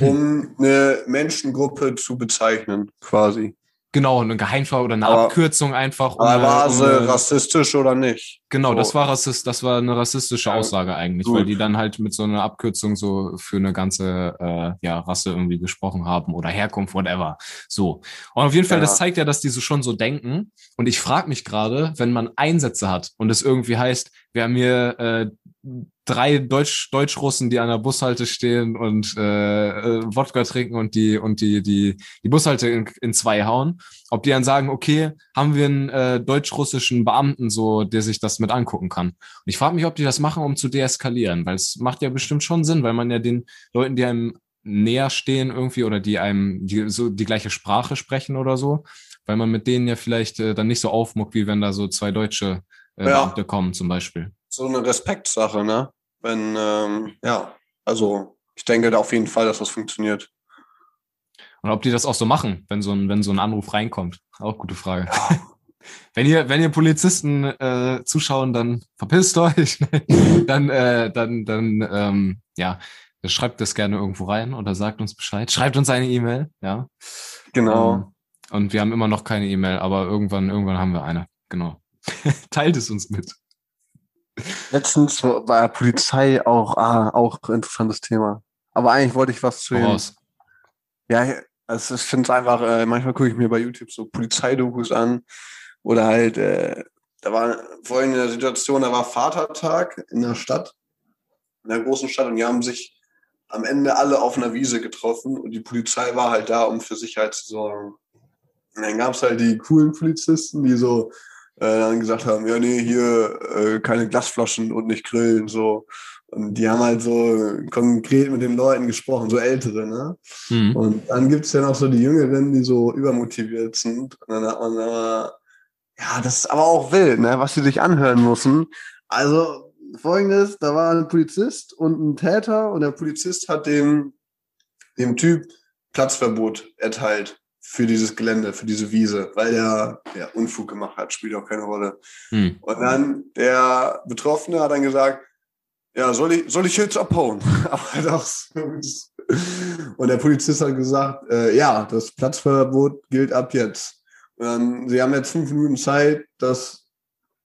um eine Menschengruppe zu bezeichnen, quasi. Genau, eine Geheimsprache oder eine aber, Abkürzung einfach. Um aber war sie um, rassistisch oder nicht? Genau, so. das war rassist, das war eine rassistische Aussage eigentlich, gut. weil die dann halt mit so einer Abkürzung so für eine ganze äh, ja, Rasse irgendwie gesprochen haben oder Herkunft, whatever. So. Und auf jeden Fall, ja. das zeigt ja, dass die so schon so denken. Und ich frage mich gerade, wenn man Einsätze hat und es irgendwie heißt, wir haben hier äh, drei Deutsch Deutschrussen, die an der Bushalte stehen und äh, äh, Wodka trinken und die und die die die Bushalte in, in zwei hauen, ob die dann sagen, okay, haben wir einen äh, deutsch-russischen Beamten so, der sich das mit angucken kann. Und ich frage mich, ob die das machen, um zu deeskalieren, weil es macht ja bestimmt schon Sinn, weil man ja den Leuten, die einem näher stehen irgendwie oder die einem die, so die gleiche Sprache sprechen oder so, weil man mit denen ja vielleicht äh, dann nicht so aufmuckt, wie wenn da so zwei deutsche äh, ja. Beamte kommen zum Beispiel so eine Respektsache, ne? Wenn, ähm, ja, also ich denke da auf jeden Fall, dass das funktioniert. Und ob die das auch so machen, wenn so ein, wenn so ein Anruf reinkommt. Auch gute Frage. Ja. Wenn ihr, wenn ihr Polizisten äh, zuschauen, dann verpisst euch. dann, äh, dann, dann, ähm, ja, schreibt das gerne irgendwo rein oder sagt uns Bescheid. Schreibt uns eine E-Mail, ja. Genau. Ähm, und wir haben immer noch keine E-Mail, aber irgendwann, irgendwann haben wir eine. Genau. Teilt es uns mit. Letztens war Polizei auch, ah, auch ein interessantes Thema. Aber eigentlich wollte ich was zu den, Ja, also ich finde es einfach, äh, manchmal gucke ich mir bei YouTube so Polizeidokus an oder halt, äh, da war vorhin in der Situation, da war Vatertag in der Stadt, in der großen Stadt und die haben sich am Ende alle auf einer Wiese getroffen und die Polizei war halt da, um für Sicherheit zu sorgen. Und dann gab es halt die coolen Polizisten, die so äh, dann gesagt haben, ja, nee, hier äh, keine Glasflaschen und nicht grillen, so. Und die haben halt so konkret mit den Leuten gesprochen, so ältere, ne? Mhm. Und dann gibt's ja noch so die Jüngeren, die so übermotiviert sind. Und dann hat man aber, ja, das ist aber auch wild, ne? Was sie sich anhören müssen. Also folgendes, da war ein Polizist und ein Täter und der Polizist hat dem, dem Typ Platzverbot erteilt für dieses Gelände, für diese Wiese, weil der ja, Unfug gemacht hat, spielt auch keine Rolle. Hm. Und dann der Betroffene hat dann gesagt, ja, soll ich, soll ich jetzt abhauen? Aber das, und der Polizist hat gesagt, äh, ja, das Platzverbot gilt ab jetzt. Und dann, sie haben jetzt fünf Minuten Zeit, das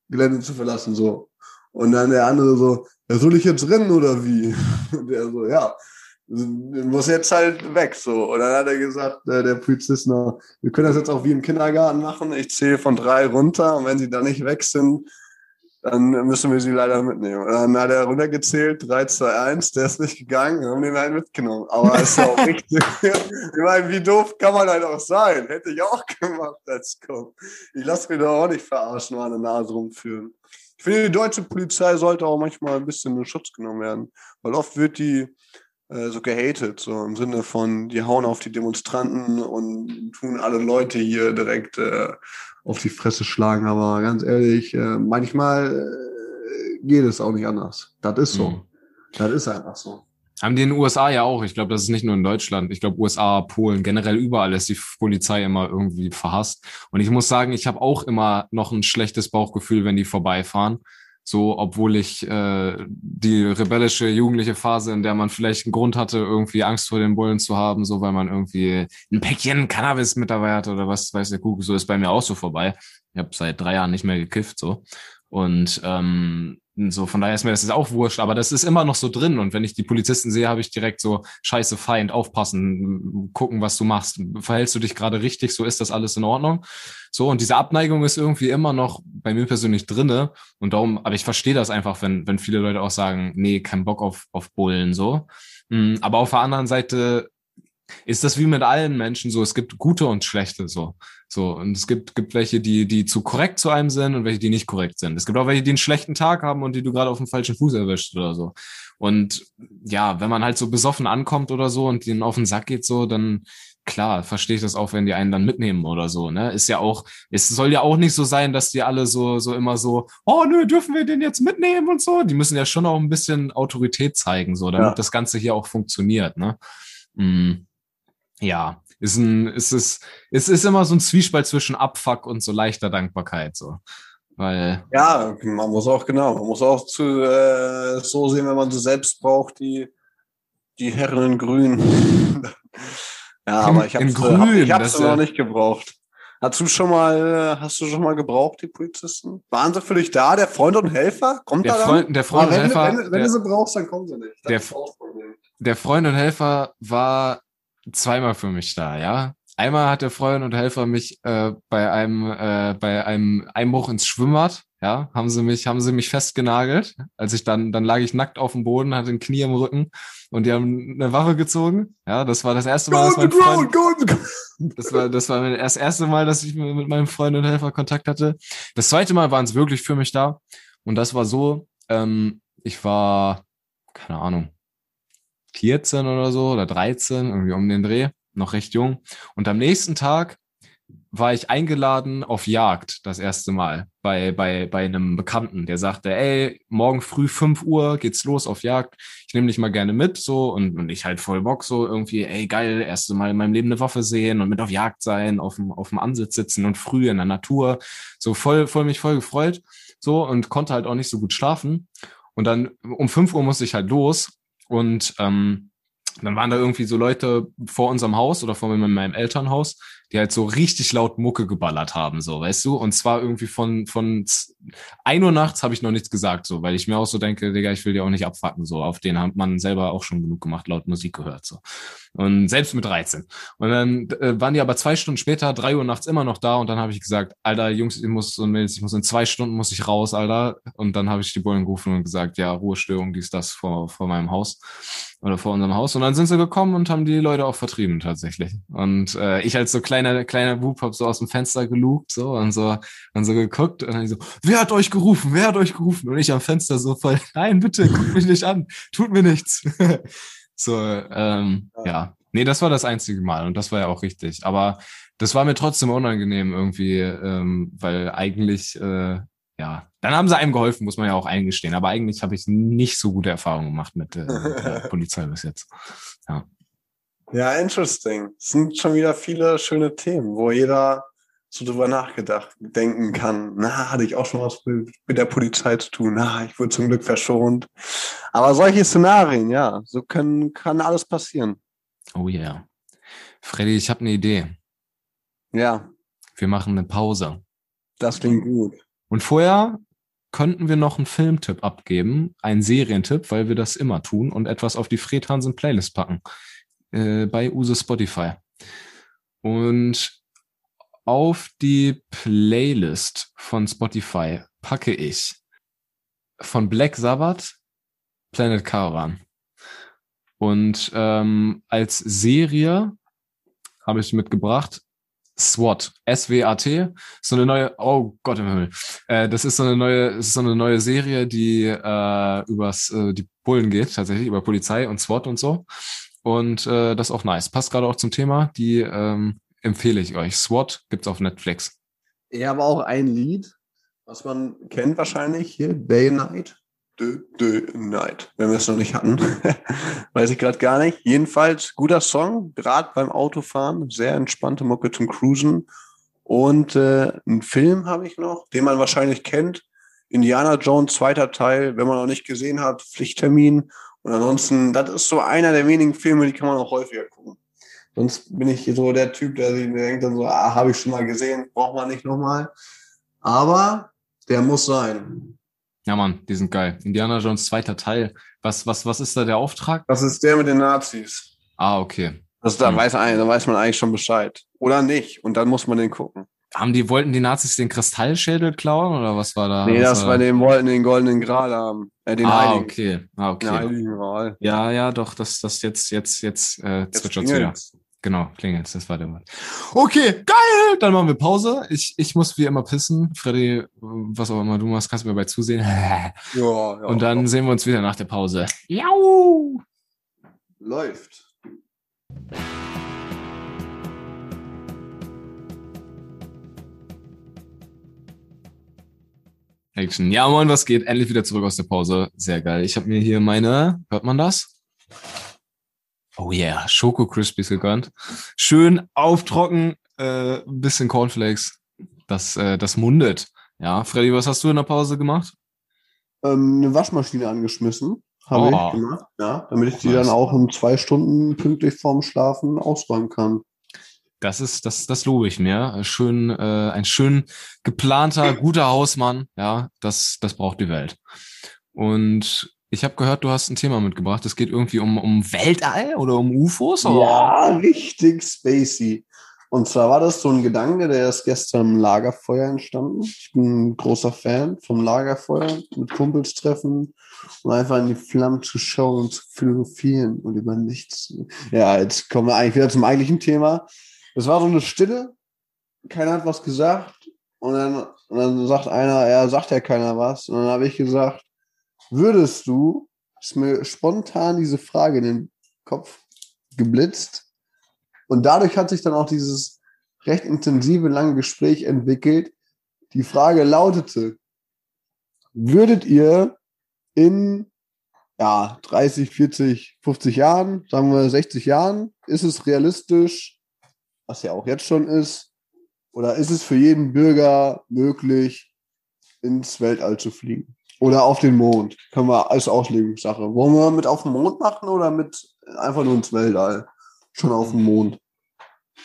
Gelände zu verlassen, so. Und dann der andere so, ja, soll ich jetzt rennen oder wie? Und der so, ja, muss jetzt halt weg, so. Und dann hat er gesagt, äh, der Polizist noch, wir können das jetzt auch wie im Kindergarten machen. Ich zähle von drei runter und wenn sie da nicht weg sind, dann müssen wir sie leider mitnehmen. Und dann hat er runtergezählt, 3, 2, 1, der ist nicht gegangen, haben den halt mitgenommen. Aber ist ja auch richtig. ich meine, wie doof kann man halt auch sein? Hätte ich auch gemacht als Kopf. Ich lasse mich doch auch nicht verarschen, mal eine Nase rumführen. Ich finde, die deutsche Polizei sollte auch manchmal ein bisschen in Schutz genommen werden, weil oft wird die äh, so gehatet, so im Sinne von, die hauen auf die Demonstranten und tun alle Leute hier direkt äh, auf die Fresse schlagen. Aber ganz ehrlich, äh, manchmal äh, geht es auch nicht anders. Das ist so. Mhm. Das ist einfach so. Haben die in den USA ja auch. Ich glaube, das ist nicht nur in Deutschland. Ich glaube, USA, Polen, generell überall ist die Polizei immer irgendwie verhasst. Und ich muss sagen, ich habe auch immer noch ein schlechtes Bauchgefühl, wenn die vorbeifahren. So, obwohl ich äh, die rebellische jugendliche Phase, in der man vielleicht einen Grund hatte, irgendwie Angst vor den Bullen zu haben, so weil man irgendwie ein Päckchen Cannabis mit dabei hatte oder was weiß der Kuckuck, so ist bei mir auch so vorbei. Ich habe seit drei Jahren nicht mehr gekifft, so. Und ähm, so, von daher ist mir das jetzt auch wurscht, aber das ist immer noch so drin. Und wenn ich die Polizisten sehe, habe ich direkt so, scheiße Feind, aufpassen, gucken, was du machst. Verhältst du dich gerade richtig? So ist das alles in Ordnung. So, und diese Abneigung ist irgendwie immer noch bei mir persönlich drinne. Und darum, aber ich verstehe das einfach, wenn, wenn viele Leute auch sagen, nee, kein Bock auf, auf Bullen, so. Mm, aber auf der anderen Seite ist das wie mit allen Menschen so. Es gibt gute und schlechte so. So. Und es gibt, gibt welche, die, die zu korrekt zu einem sind und welche, die nicht korrekt sind. Es gibt auch welche, die einen schlechten Tag haben und die du gerade auf dem falschen Fuß erwischt oder so. Und ja, wenn man halt so besoffen ankommt oder so und denen auf den Sack geht so, dann klar, verstehe ich das auch, wenn die einen dann mitnehmen oder so, ne? Ist ja auch, es soll ja auch nicht so sein, dass die alle so, so immer so, oh nö, dürfen wir den jetzt mitnehmen und so. Die müssen ja schon auch ein bisschen Autorität zeigen, so, damit ja. das Ganze hier auch funktioniert, ne? Mm ja, ist ein, ist es, es ist immer so ein Zwiespalt zwischen Abfuck und so leichter Dankbarkeit, so. Weil. Ja, man muss auch, genau, man muss auch zu, äh, so sehen, wenn man so selbst braucht, die, die Herren in Grün. ja, aber ich hab's, Grün, hab, ich hab's noch nicht gebraucht. Hast du schon mal, hast du schon mal gebraucht, die Polizisten? Waren sie für dich da, der Freund und Helfer? Kommt der da Freund, Der Freund und Helfer. Wenn, wenn, wenn du sie brauchst, dann kommen sie nicht. der, der Freund und Helfer war zweimal für mich da, ja. Einmal hat der Freund und Helfer mich äh, bei einem äh, bei einem Einbruch ins Schwimmbad, ja, haben sie mich haben sie mich festgenagelt. Als ich dann dann lag ich nackt auf dem Boden, hatte ein Knie im Rücken und die haben eine Waffe gezogen. Ja, das war das erste Mal, dass mein Freund, das war das war das erste Mal, dass ich mit meinem Freund und Helfer Kontakt hatte. Das zweite Mal waren es wirklich für mich da und das war so, ähm, ich war keine Ahnung 14 oder so oder 13, irgendwie um den Dreh, noch recht jung. Und am nächsten Tag war ich eingeladen auf Jagd das erste Mal bei, bei, bei einem Bekannten, der sagte, ey, morgen früh 5 Uhr geht's los auf Jagd. Ich nehme dich mal gerne mit, so, und, und ich halt voll Bock, so irgendwie, ey, geil, erste Mal in meinem Leben eine Waffe sehen und mit auf Jagd sein, auf dem, auf dem Ansitz sitzen und früh in der Natur. So voll, voll mich voll gefreut, so, und konnte halt auch nicht so gut schlafen. Und dann um 5 Uhr musste ich halt los und ähm, dann waren da irgendwie so Leute vor unserem Haus oder vor meinem Elternhaus, die halt so richtig laut Mucke geballert haben, so, weißt du? Und zwar irgendwie von, von ein Uhr nachts habe ich noch nichts gesagt, so, weil ich mir auch so denke, Digga, ich will dir auch nicht abfacken, so. Auf den hat man selber auch schon genug gemacht, laut Musik gehört, so. Und selbst mit 13. Und dann äh, waren die aber zwei Stunden später, drei Uhr nachts immer noch da und dann habe ich gesagt, Alter, Jungs, ich muss und Mädels, ich muss in zwei Stunden muss ich raus, Alter. Und dann habe ich die Bullen gerufen und gesagt, ja, Ruhestörung, dies, das vor, vor meinem Haus. Oder vor unserem Haus. Und dann sind sie gekommen und haben die Leute auch vertrieben tatsächlich. Und äh, ich als so kleiner kleiner Bub hab so aus dem Fenster gelugt so und so und so geguckt und dann so, wer hat euch gerufen? Wer hat euch gerufen? Und ich am Fenster so voll, nein bitte, guckt mich nicht an, tut mir nichts. so ähm, ja. ja, nee, das war das einzige Mal und das war ja auch richtig. Aber das war mir trotzdem unangenehm irgendwie, ähm, weil eigentlich äh, ja, dann haben sie einem geholfen, muss man ja auch eingestehen. Aber eigentlich habe ich nicht so gute Erfahrungen gemacht mit, äh, mit der Polizei bis jetzt. Ja. Ja, interesting. Es sind schon wieder viele schöne Themen, wo jeder so drüber nachgedacht denken kann. Na, hatte ich auch schon was mit, mit der Polizei zu tun. Na, ich wurde zum Glück verschont. Aber solche Szenarien, ja, so können, kann alles passieren. Oh yeah. Freddy, ich habe eine Idee. Ja. Wir machen eine Pause. Das klingt gut. Und vorher könnten wir noch einen Filmtipp abgeben, einen Serientipp, weil wir das immer tun und etwas auf die Fred Hansen Playlist packen äh, bei Use Spotify. Und auf die Playlist von Spotify packe ich von Black Sabbath Planet Caravan. Und ähm, als Serie habe ich mitgebracht SWAT, S-W-A-T, so eine neue, oh Gott im Himmel, äh, das ist so eine neue, ist so eine neue Serie, die äh, übers äh, die Bullen geht, tatsächlich über Polizei und SWAT und so. Und äh, das ist auch nice. Passt gerade auch zum Thema. Die ähm, empfehle ich euch. SWAT gibt's auf Netflix. Ich habe auch ein Lied, was man kennt wahrscheinlich hier, Day Night. Dö, dö, Night, wenn wir es noch nicht hatten. Weiß ich gerade gar nicht. Jedenfalls guter Song, gerade beim Autofahren, sehr entspannte Mucke zum Cruisen. Und äh, einen Film habe ich noch, den man wahrscheinlich kennt. Indiana Jones, zweiter Teil, wenn man noch nicht gesehen hat, Pflichttermin. Und ansonsten, das ist so einer der wenigen Filme, die kann man auch häufiger gucken. Sonst bin ich so der Typ, der sich denkt dann so, ah, habe ich schon mal gesehen, braucht man nicht nochmal. Aber der muss sein. Ja, Mann, die sind geil. Indiana Jones zweiter Teil. Was, was, was ist da der Auftrag? Das ist der mit den Nazis. Ah, okay. Also da, hm. weiß, da weiß man eigentlich schon Bescheid. Oder nicht. Und dann muss man den gucken. Haben die, wollten die Nazis den Kristallschädel klauen oder was war da? Nee, das war, den wollten den goldenen Gral haben. Äh, den ah, Heiligen. okay. Ah, okay. Den Heiligen Gral. Ja, ja, doch, das, das jetzt, jetzt, jetzt, äh, zwitschert wieder. Genau, klingelt, das war der Wort. Okay, geil! Dann machen wir Pause. Ich, ich muss wie immer pissen. Freddy, was auch immer du machst, kannst du mir bei zusehen. ja, ja, Und dann ja. sehen wir uns wieder nach der Pause. Jau! Läuft. Action. Ja, moin, was geht? Endlich wieder zurück aus der Pause. Sehr geil. Ich habe mir hier meine, hört man das? Oh yeah, Schoko Crispies gegönnt. Schön auftrocken, äh, bisschen Cornflakes. Das, äh, das mundet. Ja, Freddy, was hast du in der Pause gemacht? Ähm, eine Waschmaschine angeschmissen, habe oh. ich gemacht, ja, damit ich die dann auch in zwei Stunden pünktlich vorm Schlafen ausräumen kann. Das ist, das, das lobe ich mir. Schön, äh, ein schön geplanter, guter Hausmann. Ja, das, das braucht die Welt. Und ich habe gehört, du hast ein Thema mitgebracht. Es geht irgendwie um, um Weltall oder um UFOs? Oder? Ja, richtig spacey. Und zwar war das so ein Gedanke, der ist gestern im Lagerfeuer entstanden. Ich bin ein großer Fan vom Lagerfeuer, mit Kumpels treffen und einfach in die Flammen zu schauen und zu philosophieren und über nichts. Ja, jetzt kommen wir eigentlich wieder zum eigentlichen Thema. Es war so eine Stille, keiner hat was gesagt und dann, und dann sagt einer, er sagt ja keiner was. Und dann habe ich gesagt, würdest du, ist mir spontan diese Frage in den Kopf geblitzt. Und dadurch hat sich dann auch dieses recht intensive, lange Gespräch entwickelt. Die Frage lautete, würdet ihr in ja, 30, 40, 50 Jahren, sagen wir 60 Jahren, ist es realistisch, was ja auch jetzt schon ist, oder ist es für jeden Bürger möglich, ins Weltall zu fliegen? Oder auf den Mond. Können wir als Auslegungssache. Wollen wir mit auf den Mond machen oder mit einfach nur ins Weltall? Schon auf dem Mond.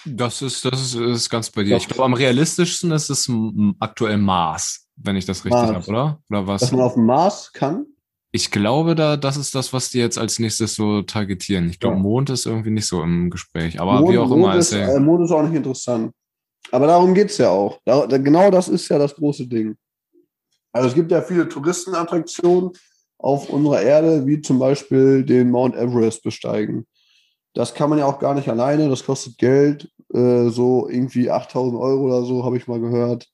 Das ist, das ist, ist ganz bei dir. Ich glaube, am realistischsten ist es aktuell Mars, wenn ich das richtig habe, oder? Oder was? Dass man auf dem Mars kann? Ich glaube, da, das ist das, was die jetzt als nächstes so targetieren. Ich glaube, ja. Mond ist irgendwie nicht so im Gespräch. Aber Mond, wie auch Mond immer. Ist, ist äh, Mond ist auch nicht interessant. Aber darum geht es ja auch. Da, da, genau das ist ja das große Ding. Also es gibt ja viele Touristenattraktionen, auf unserer Erde, wie zum Beispiel den Mount Everest besteigen. Das kann man ja auch gar nicht alleine, das kostet Geld, äh, so irgendwie 8000 Euro oder so, habe ich mal gehört,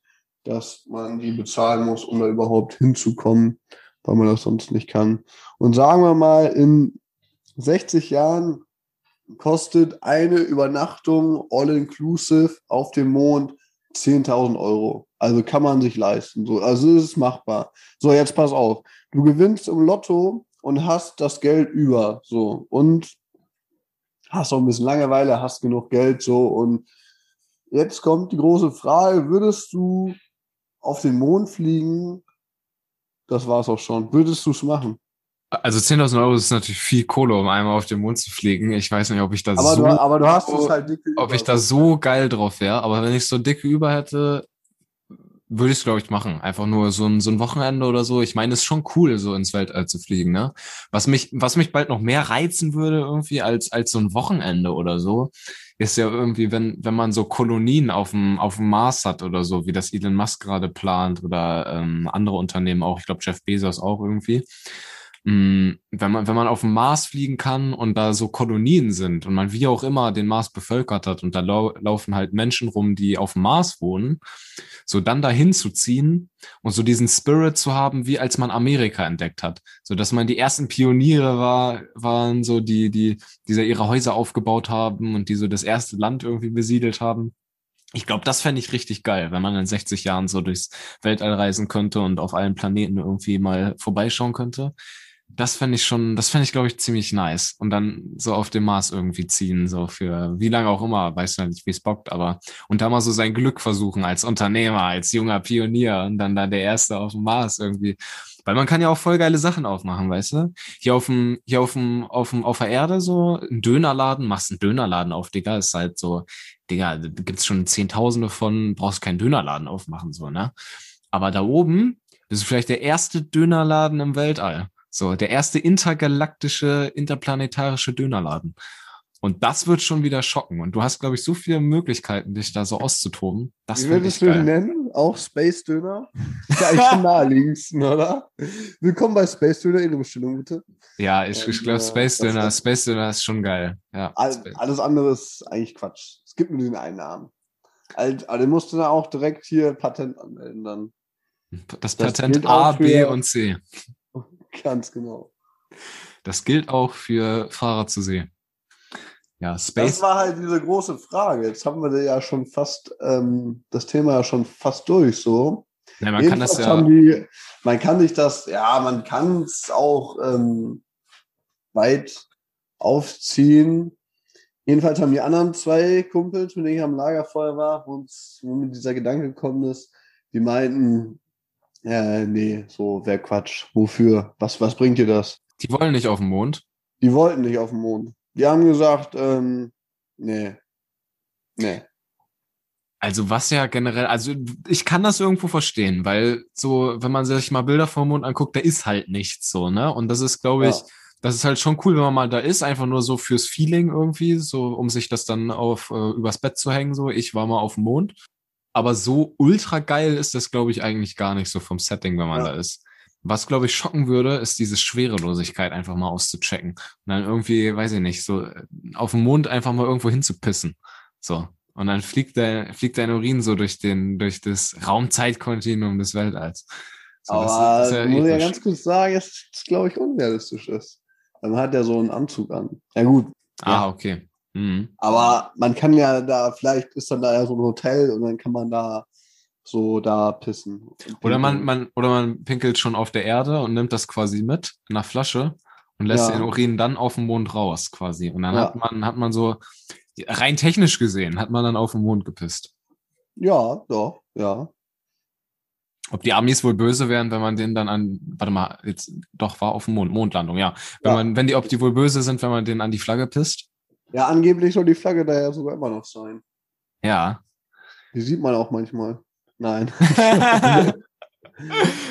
dass man die bezahlen muss, um da überhaupt hinzukommen, weil man das sonst nicht kann. Und sagen wir mal, in 60 Jahren kostet eine Übernachtung all-inclusive auf dem Mond 10.000 Euro. Also kann man sich leisten. So, also es ist machbar. So, jetzt pass auf. Du gewinnst im Lotto und hast das Geld über. So, und hast auch ein bisschen Langeweile, hast genug Geld. So, und jetzt kommt die große Frage: Würdest du auf den Mond fliegen? Das war's auch schon. Würdest du es machen? Also 10.000 Euro ist natürlich viel Kohle, um einmal auf den Mond zu fliegen. Ich weiß nicht, ob ich da aber so, du, aber du hast es halt dicke ob ich da so geil drauf wäre. Aber wenn ich so dicke über hätte, würde ich es, glaube ich, machen. Einfach nur so ein, so ein Wochenende oder so. Ich meine, es ist schon cool, so ins Weltall zu fliegen, ne? Was mich, was mich bald noch mehr reizen würde, irgendwie, als, als so ein Wochenende oder so, ist ja irgendwie, wenn, wenn man so Kolonien auf dem, auf dem Mars hat oder so, wie das Elon Musk gerade plant oder ähm, andere Unternehmen auch, ich glaube Jeff Bezos auch irgendwie. Mm, Wenn man, wenn man auf dem Mars fliegen kann und da so Kolonien sind und man wie auch immer den Mars bevölkert hat und da lau laufen halt Menschen rum, die auf dem Mars wohnen, so dann dahin zu ziehen und so diesen Spirit zu haben, wie als man Amerika entdeckt hat. So dass man die ersten Pioniere war, waren so die, die, die so ihre Häuser aufgebaut haben und die so das erste Land irgendwie besiedelt haben. Ich glaube, das fände ich richtig geil, wenn man in 60 Jahren so durchs Weltall reisen könnte und auf allen Planeten irgendwie mal vorbeischauen könnte. Das fände ich schon, das fände ich, glaube ich, ziemlich nice. Und dann so auf dem Mars irgendwie ziehen, so für wie lange auch immer, weiß ja nicht, wie es bockt, aber und da mal so sein Glück versuchen als Unternehmer, als junger Pionier und dann da der Erste auf dem Mars irgendwie. Weil man kann ja auch voll geile Sachen aufmachen, weißt du? Hier auf dem, hier auf dem, auf dem, auf der Erde so, ein Dönerladen, machst einen Dönerladen auf, Digga, ist halt so, Digga, gibt's schon Zehntausende von, brauchst keinen Dönerladen aufmachen, so, ne? Aber da oben, das ist vielleicht der erste Dönerladen im Weltall. So, der erste intergalaktische, interplanetarische Dönerladen. Und das wird schon wieder schocken. Und du hast, glaube ich, so viele Möglichkeiten, dich da so auszutoben. Das Wie würdest ich du ihn geil. nennen? Auch Space Döner? Ist ja eigentlich am naheliegendsten, oder? Willkommen bei Space Döner, Ihre Bestellung bitte. Ja, ich, ich glaube, äh, Space Döner, ist- Space Döner ist schon geil. Ja. All, alles andere ist eigentlich Quatsch. Es gibt nur den einen Namen. Also, den musst du dann auch direkt hier Patent anmelden dann. Das das Patent A, B und C. Ganz genau. Das gilt auch für Fahrer zu See. Ja, Das Space. war halt diese große Frage. Jetzt haben wir ja schon fast ähm, das Thema ja schon fast durch so. Ja, man kann das Jedenfalls ja. die, man kann sich das, ja, man kann es auch ähm, weit aufziehen. Jedenfalls haben die anderen zwei Kumpels, mit denen ich am Lagerfeuer war, wo uns wo mir dieser Gedanke gekommen ist, die meinten, äh, nee, so wäre Quatsch. Wofür? Was, was bringt dir das? Die wollen nicht auf den Mond. Die wollten nicht auf den Mond. Die haben gesagt, ähm, nee. Nee. Also was ja generell, also ich kann das irgendwo verstehen, weil so, wenn man sich mal Bilder vom Mond anguckt, da ist halt nichts so, ne? Und das ist, glaube ich, Ja. das ist halt schon cool, wenn man mal da ist, einfach nur so fürs Feeling irgendwie, so um sich das dann auf äh, übers Bett zu hängen, so ich war mal auf dem Mond. Aber so ultra geil ist das, glaube ich, eigentlich gar nicht so vom Setting, wenn man Ja. da ist. Was, glaube ich, schocken würde, ist diese Schwerelosigkeit einfach mal auszuchecken. Und dann irgendwie, weiß ich nicht, so äh, auf dem Mond einfach mal irgendwo hinzupissen. So. Und dann fliegt der, fliegt dein Urin so durch den, durch das Raumzeitkontinuum des Weltalls. So, das- Aber das ist muss ich ja ganz kurz sagen, dass das, glaube ich, unrealistisch ist. Dann hat er so einen Anzug an. Ja gut, Ah, okay. Mhm. aber man kann ja da, vielleicht ist dann da ja so ein Hotel und dann kann man da so da pissen. Oder man, man, oder man pinkelt schon auf der Erde und nimmt das quasi mit in einer Flasche und lässt Ja. den Urin dann auf dem Mond raus, quasi. Und dann Ja. hat man, hat man so, rein technisch gesehen, hat man dann auf dem Mond gepisst. Ja, doch, ja. Ob die Amis wohl böse wären, wenn man den dann an, warte mal, jetzt doch war auf dem Mond, Mondlandung, ja. Wenn Ja. man, wenn die, ob die wohl böse sind, wenn man den an die Flagge pisst? Ja, angeblich soll die Flagge da ja sogar immer noch sein. Ja. Die sieht man auch manchmal. Nein.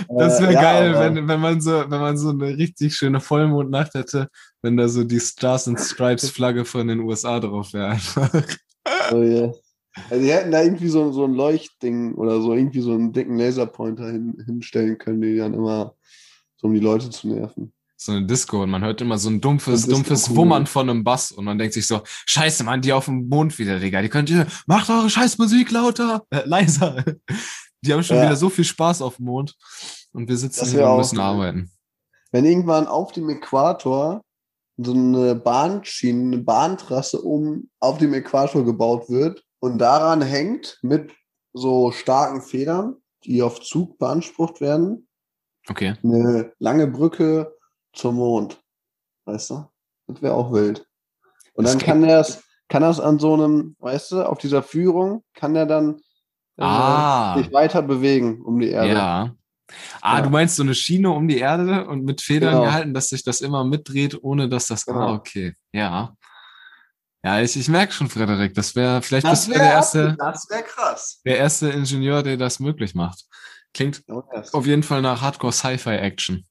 Das wäre Äh, ja, geil, aber- wenn, wenn man so, wenn man so eine richtig schöne Vollmondnacht hätte, wenn da so die Stars and Stripes Flagge von den USA drauf wäre einfach. Oh, yeah. also die hätten da irgendwie so, so ein Leuchtding oder so, irgendwie so einen dicken Laserpointer hin, hinstellen können, die dann immer so um die Leute zu nerven. So eine Disco und man hört immer so ein dumpfes, dumpfes Disco-Kugel. Wummern von einem Bass und man denkt sich so, scheiße, Mann, die auf dem Mond wieder, Digga, die könnt ihr, macht eure scheiß Musik lauter, äh, leiser. Die haben schon Ja. wieder so viel Spaß auf dem Mond und wir sitzen hier und auch müssen geil. arbeiten. Wenn irgendwann auf dem Äquator so eine Bahnschiene, eine Bahntrasse um auf dem Äquator gebaut wird und daran hängt mit so starken Federn, die auf Zug beansprucht werden, Okay. eine lange Brücke zum Mond. Weißt du? Das wäre auch wild. Und Das dann kann er es, kann das an so einem, weißt du, auf dieser Führung, kann er dann äh, Ah. sich weiter bewegen um die Erde. Ja. Ah, Ja. du meinst so eine Schiene um die Erde und mit Federn Genau. gehalten, dass sich das immer mitdreht, ohne dass das. Ah, Genau. okay. Ja. Ja, ich, ich merke schon, Frederik, das wäre, vielleicht Das du der erste, das wäre krass. der erste Ingenieur, der das möglich macht. Klingt auf jeden Fall nach Hardcore Sci-Fi Action.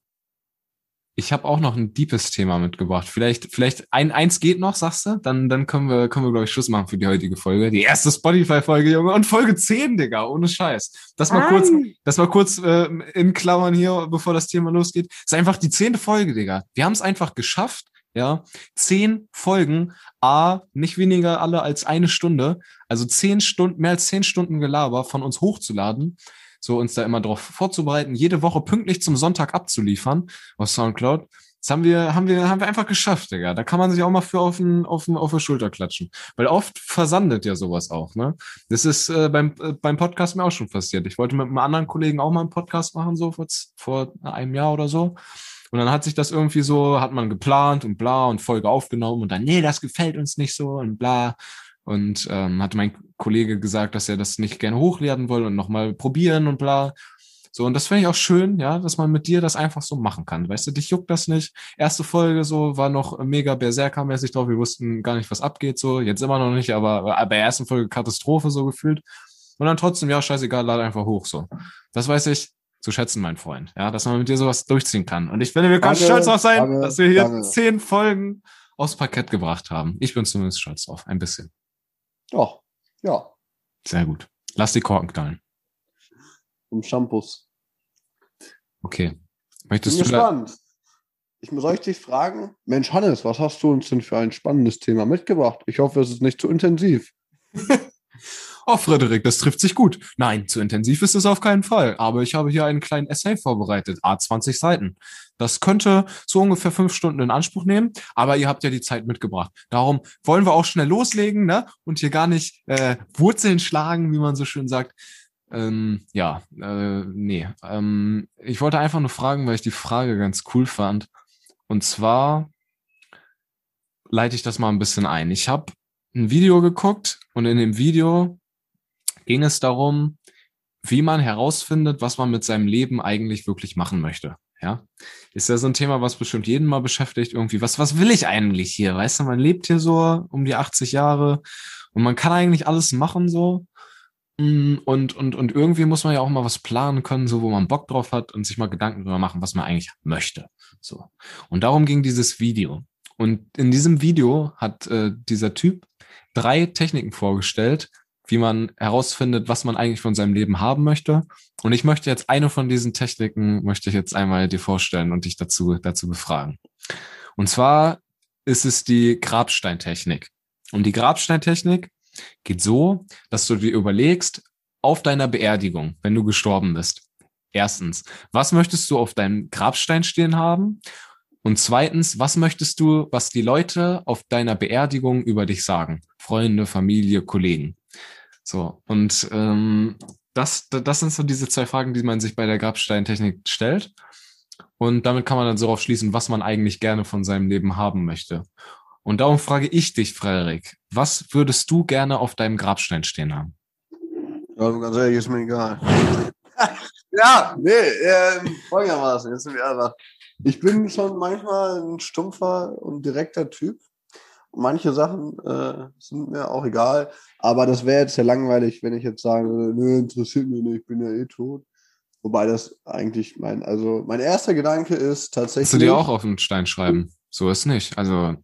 Ich habe auch noch ein deepes Thema mitgebracht. Vielleicht, vielleicht ein, eins geht noch, sagst du? Dann, dann können wir, können wir, glaube ich, Schluss machen für die heutige Folge. Die erste Spotify-Folge, Junge. Und Folge 10, Digga. Ohne Scheiß. Das mal kurz, das mal kurz äh, in Klammern hier, bevor das Thema losgeht. Das ist einfach die zehnte Folge, Digga. Wir haben es einfach geschafft, ja. Zehn Folgen, A, nicht weniger alle als eine Stunde. Also zehn Stunden, mehr als zehn Stunden Gelaber von uns hochzuladen so uns da immer darauf vorzubereiten, jede Woche pünktlich zum Sonntag abzuliefern auf Soundcloud. Das haben wir, haben wir, haben wir einfach geschafft, Digga. Da kann man sich auch mal für auf, den, auf, den, auf die Schulter klatschen. Weil oft versandet ja sowas auch, ne? Das ist äh, beim, äh, beim Podcast mir auch schon passiert. Ich wollte mit einem anderen Kollegen auch mal einen Podcast machen, so vor, vor einem Jahr oder so. Und dann hat sich das irgendwie so, hat man geplant und bla und Folge aufgenommen und dann, nee, das gefällt uns nicht so und bla. Und ähm, hatte mein Kollege gesagt, dass er das nicht gerne hochladen will und nochmal probieren und bla. So, und das finde ich auch schön, ja, dass man mit dir das einfach so machen kann. Weißt du, dich juckt das nicht. Erste Folge so war noch mega Berserker-mäßig drauf. Wir wussten gar nicht, was abgeht, so. Jetzt immer noch nicht, aber bei der ersten Folge Katastrophe so gefühlt. Und dann trotzdem, ja, scheißegal, lade einfach hoch, so. Das weiß ich zu schätzen, mein Freund. Ja, dass man mit dir sowas durchziehen kann. Und ich finde, wir können Danke, stolz drauf sein, danke, dass wir hier danke. zehn Folgen aufs Parkett gebracht haben. Ich bin zumindest stolz drauf. Ein bisschen. Doch, ja, Sehr gut. Lass die Korken knallen. um Shampoos. Okay. Bin Möchtest du da, gespannt. Ich soll ich dich fragen, Mensch Hannes, was hast du uns denn für ein spannendes Thema mitgebracht? Ich hoffe, es ist nicht zu intensiv. Oh, Frederik, das trifft sich gut. Nein, zu intensiv ist es auf keinen Fall. Aber ich habe hier einen kleinen Essay vorbereitet, A20 Seiten. Das könnte so ungefähr fünf Stunden in Anspruch nehmen, aber ihr habt ja die Zeit mitgebracht. Darum wollen wir auch schnell loslegen, ne? Und hier gar nicht äh, Wurzeln schlagen, wie man so schön sagt. Ähm, ja, äh, nee. Ähm, ich wollte einfach nur fragen, weil ich die Frage ganz cool fand. Und zwar leite ich das mal ein bisschen ein. Ich habe ein Video geguckt und in dem Video ging es darum, wie man herausfindet, was man mit seinem Leben eigentlich wirklich machen möchte. Ja, ist ja so ein Thema, was bestimmt jeden mal beschäftigt. Irgendwie, was, was will ich eigentlich hier? Weißt du, man lebt hier so um die 80 Jahre und man kann eigentlich alles machen so. Mm, Und, und, und irgendwie muss man ja auch mal was planen können, so wo man Bock drauf hat und sich mal Gedanken darüber machen, was man eigentlich möchte. So. Und darum ging dieses Video. Und in diesem Video hat äh, dieser Typ drei Techniken vorgestellt, wie man herausfindet, was man eigentlich von seinem Leben haben möchte. Und ich möchte jetzt eine von diesen Techniken, möchte ich jetzt einmal dir vorstellen und dich dazu, dazu befragen. Und zwar ist es die Grabsteintechnik. Und die Grabsteintechnik geht so, dass du dir überlegst, auf deiner Beerdigung, wenn du gestorben bist, erstens, was möchtest du auf deinem Grabstein stehen haben? Und zweitens, was möchtest du, was die Leute auf deiner Beerdigung über dich sagen? Freunde, Familie, Kollegen. So, und ähm, das, das sind so diese zwei Fragen, die man sich bei der Grabsteintechnik stellt. Und damit kann man dann so darauf schließen, was man eigentlich gerne von seinem Leben haben möchte. Und darum frage ich dich, Frederik, was würdest du gerne auf deinem Grabstein stehen haben? Also ganz ehrlich, ist mir egal. ja, nee, ähm, folgendermaßen, jetzt sind wir einfach. Ich bin schon manchmal ein stumpfer und direkter Typ. Manche Sachen äh, sind mir auch egal, aber das wäre jetzt ja langweilig, wenn ich jetzt sage, nö, interessiert mich nicht, ich bin ja eh tot. Wobei das eigentlich mein, also mein erster Gedanke ist Kannst du tatsächlich. dir auch auf den Stein schreiben? So ist nicht. Also,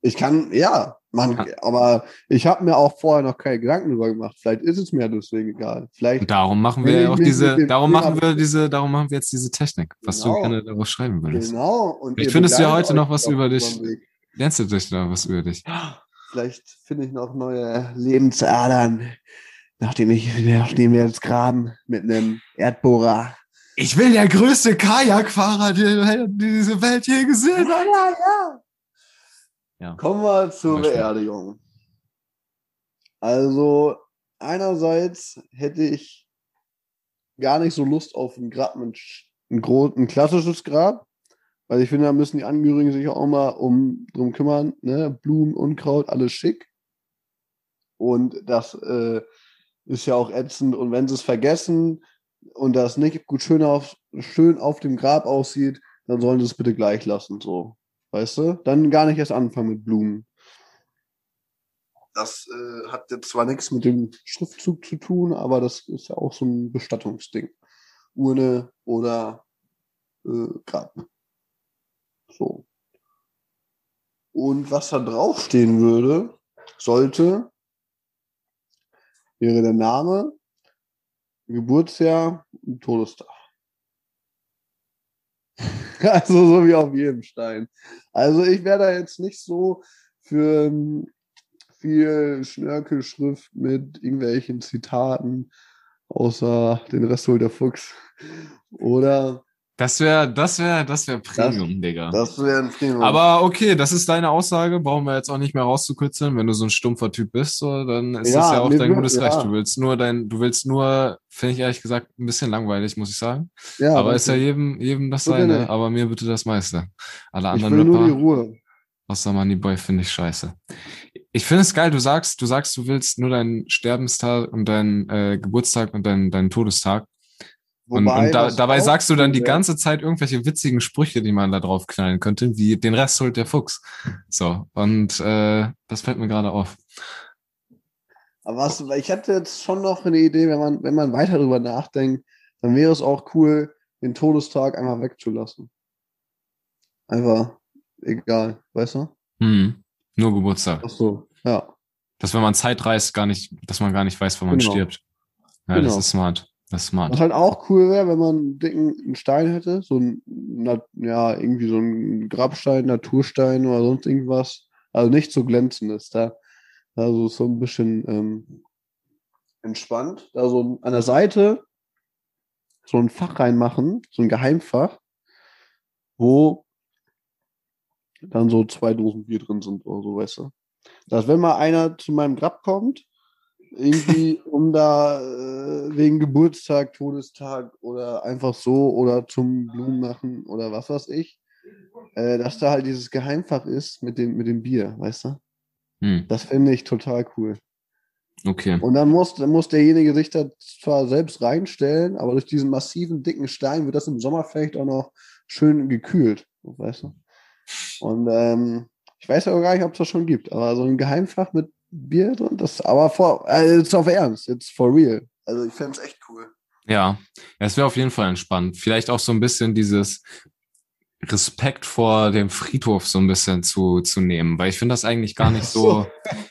Ich kann, ja, man, aber ich habe mir auch vorher noch keine Gedanken darüber gemacht. Vielleicht ist es mir deswegen egal. Vielleicht. Und darum machen wir ja auch diese, darum machen wir diese, darum machen wir jetzt diese Technik, was genau, du gerne darauf schreiben würdest. Genau. Und ich findest du ja heute noch was über dich. Lernst du dich da was über dich? Vielleicht finde ich noch neue Lebensadern, nachdem ich, nachdem wir jetzt graben mit einem Erdbohrer. Ich will der größte Kajakfahrer, den diese Welt je gesehen hat. Ja, ja. Ja. Kommen wir zur Beerdigung. Also, einerseits hätte ich gar nicht so Lust auf ein Grab mit ein, ein klassisches Grab, weil ich finde, da müssen die Angehörigen sich auch mal um drum kümmern, ne? Blumen, Unkraut, alles schick. Und das äh, ist ja auch ätzend. Und wenn sie es vergessen und das nicht gut schön auf, schön auf dem Grab aussieht, dann sollen sie es bitte gleich lassen. So. Weißt du? Dann gar nicht erst anfangen mit Blumen. Das äh, hat jetzt zwar nichts mit dem Schriftzug zu tun, aber das ist ja auch so ein Bestattungsding. Urne oder äh, Grab. So. Und was da draufstehen würde, sollte, wäre der Name, Geburtsjahr und Todestag. Also so wie auf jedem Stein. Also ich wäre da jetzt nicht so für ähm, viel Schnörkelschrift mit irgendwelchen Zitaten, außer den Rest holt der Fuchs. Oder das wäre, das wäre, das wäre Premium, das, Digga. Das wäre ein Premium. Aber okay, das ist deine Aussage. Brauchen wir jetzt auch nicht mehr rauszukürzeln. Wenn du so ein stumpfer Typ bist, so, dann ist ja, das ja auch dein gutes ja. Recht. Du willst nur dein, du willst nur, finde ich ehrlich gesagt, ein bisschen langweilig, muss ich sagen. Ja, aber ist ja jedem, jedem das seine. Aber mir bitte das meiste. Alle anderen ich will nur die Ruhe. Außer Moneyboy finde ich scheiße. Ich finde es geil, du sagst, du sagst, du willst nur deinen Sterbenstag und deinen äh, Geburtstag und deinen, deinen Todestag. Wobei, und, und da, dabei sagst du dann die ganze Zeit irgendwelche witzigen Sprüche, die man da drauf knallen könnte, wie den Rest holt der Fuchs. So, und äh, das fällt mir gerade auf. Aber was, ich hätte jetzt schon noch eine Idee, wenn man, wenn man weiter darüber nachdenkt, dann wäre es auch cool, den Todestag einmal wegzulassen. Einfach egal, weißt du? Hm, nur Geburtstag. Ach so, ja. Dass wenn man Zeit reist, gar nicht, dass man gar nicht weiß, wann man genau. stirbt. Ja, genau. das ist smart. Das ist smart. Was halt auch cool wäre, wenn man einen dicken Stein hätte, so ein, ja, irgendwie so ein Grabstein, Naturstein oder sonst irgendwas. Also nicht so glänzendes, da, also so ein bisschen ähm, entspannt. Da so an der Seite so ein Fach reinmachen, so ein Geheimfach, wo dann so zwei Dosen Bier drin sind oder so, weißt du. Dass wenn mal einer zu meinem Grab kommt, irgendwie, um da äh, wegen Geburtstag, Todestag oder einfach so oder zum Blumen machen oder was weiß ich, äh, dass da halt dieses Geheimfach ist mit dem, mit dem Bier, weißt du? Hm. Das finde ich total cool. Okay. Und dann muss, dann muss derjenige sich da zwar selbst reinstellen, aber durch diesen massiven, dicken Stein wird das im Sommer vielleicht auch noch schön gekühlt, weißt du? Und ähm, ich weiß ja auch gar nicht, ob es das schon gibt, aber so ein Geheimfach mit Bier drin. Das aber vor, äh, jetzt auf Ernst, jetzt for real. Also ich fände es echt cool. Ja, es wäre auf jeden Fall entspannt. Vielleicht auch so ein bisschen dieses Respekt vor dem Friedhof so ein bisschen zu, zu nehmen, weil ich finde das eigentlich gar nicht so,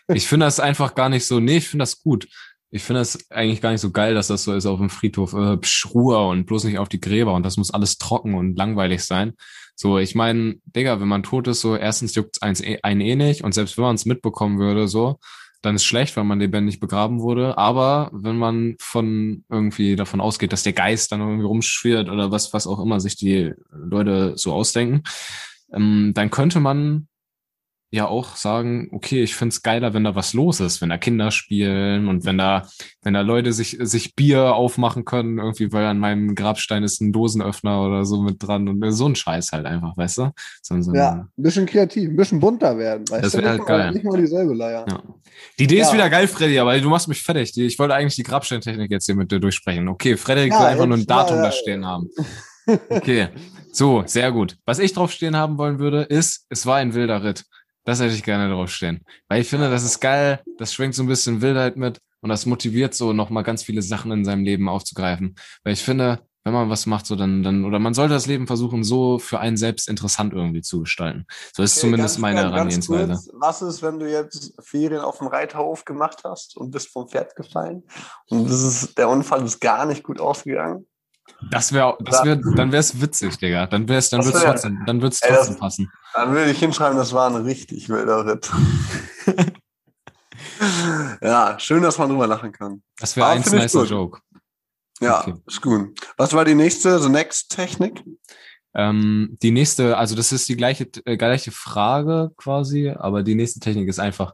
ich finde das einfach gar nicht so, nee, ich finde das gut. Ich finde das eigentlich gar nicht so geil, dass das so ist auf dem Friedhof, äh, psch, Ruhe und bloß nicht auf die Gräber und das muss alles trocken und langweilig sein. So, ich meine, Digga, wenn man tot ist, so erstens juckt es eh, einen eh nicht und selbst wenn man es mitbekommen würde, so, dann ist schlecht, weil man lebendig begraben wurde. Aber wenn man von irgendwie davon ausgeht, dass der Geist dann irgendwie rumschwirrt oder was, was auch immer sich die Leute so ausdenken, ähm, dann könnte man ja auch sagen, okay, ich find's geiler, wenn da was los ist, wenn da Kinder spielen und wenn da, wenn da Leute sich, sich Bier aufmachen können, irgendwie, weil an meinem Grabstein ist ein Dosenöffner oder so mit dran und so ein Scheiß halt einfach, weißt du? So, so ja, ein bisschen kreativ, ein bisschen bunter werden, weißt das du? Das wäre halt geil. Nicht mal dieselbe Leier. Ja. Die Idee ja. ist wieder geil, Freddy, aber du machst mich fertig. Ich wollte eigentlich die Grabsteintechnik jetzt hier mit dir durchsprechen. Okay, Freddy ja, will einfach nur ein Datum da stehen haben. Okay. So, sehr gut. Was ich drauf stehen haben wollen würde, ist, es war ein wilder Ritt. Das hätte ich gerne draufstehen. Weil ich finde, das ist geil, das schwingt so ein bisschen Wildheit mit und das motiviert so nochmal ganz viele Sachen in seinem Leben aufzugreifen. Weil ich finde, wenn man was macht, so dann, dann, oder man sollte das Leben versuchen, so für einen selbst interessant irgendwie zu gestalten. So ist Okay, zumindest ganz meine ganz Herangehensweise. kurz, Was ist, wenn du jetzt Ferien auf dem Reiterhof gemacht hast und bist vom Pferd gefallen und das ist, der Unfall ist gar nicht gut ausgegangen? Das wäre, das wär, dann wäre es witzig, Digga. Dann wär's, dann Das wird's wär- trotzdem, dann wird's Ey, das- trotzdem passen. Dann würde ich hinschreiben, das war ein richtig wilder Ritt. ja, schön, dass man drüber lachen kann. Das wäre ein nicer gut. Joke. Ja, Okay. ist gut. Was war die nächste, the next Technik? Ähm, die nächste, also das ist die gleiche, äh, gleiche Frage quasi, aber die nächste Technik ist einfach,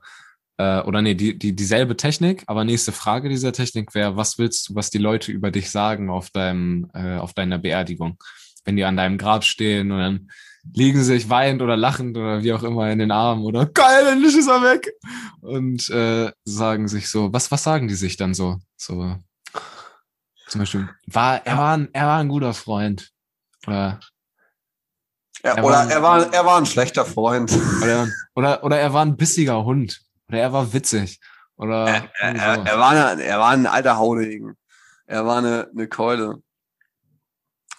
äh, oder nee, die, die, dieselbe Technik, aber nächste Frage dieser Technik wäre, was willst du, was die Leute über dich sagen auf deinem, äh, auf deiner Beerdigung? Wenn die an deinem Grab stehen und dann liegen sie sich weinend oder lachend oder wie auch immer in den Armen oder geil, endlich ist er weg und äh, sagen sich so, was, was sagen die sich dann so? So zum Beispiel, war, er war ein, er war ein guter Freund. Oder Ja, Er oder war- er war, er war ein schlechter Freund. Oder, oder, oder er war ein bissiger Hund. Oder er war witzig. Oder Er, er, er, er, war eine, er war ein alter Haudegen. Er war eine, eine Keule.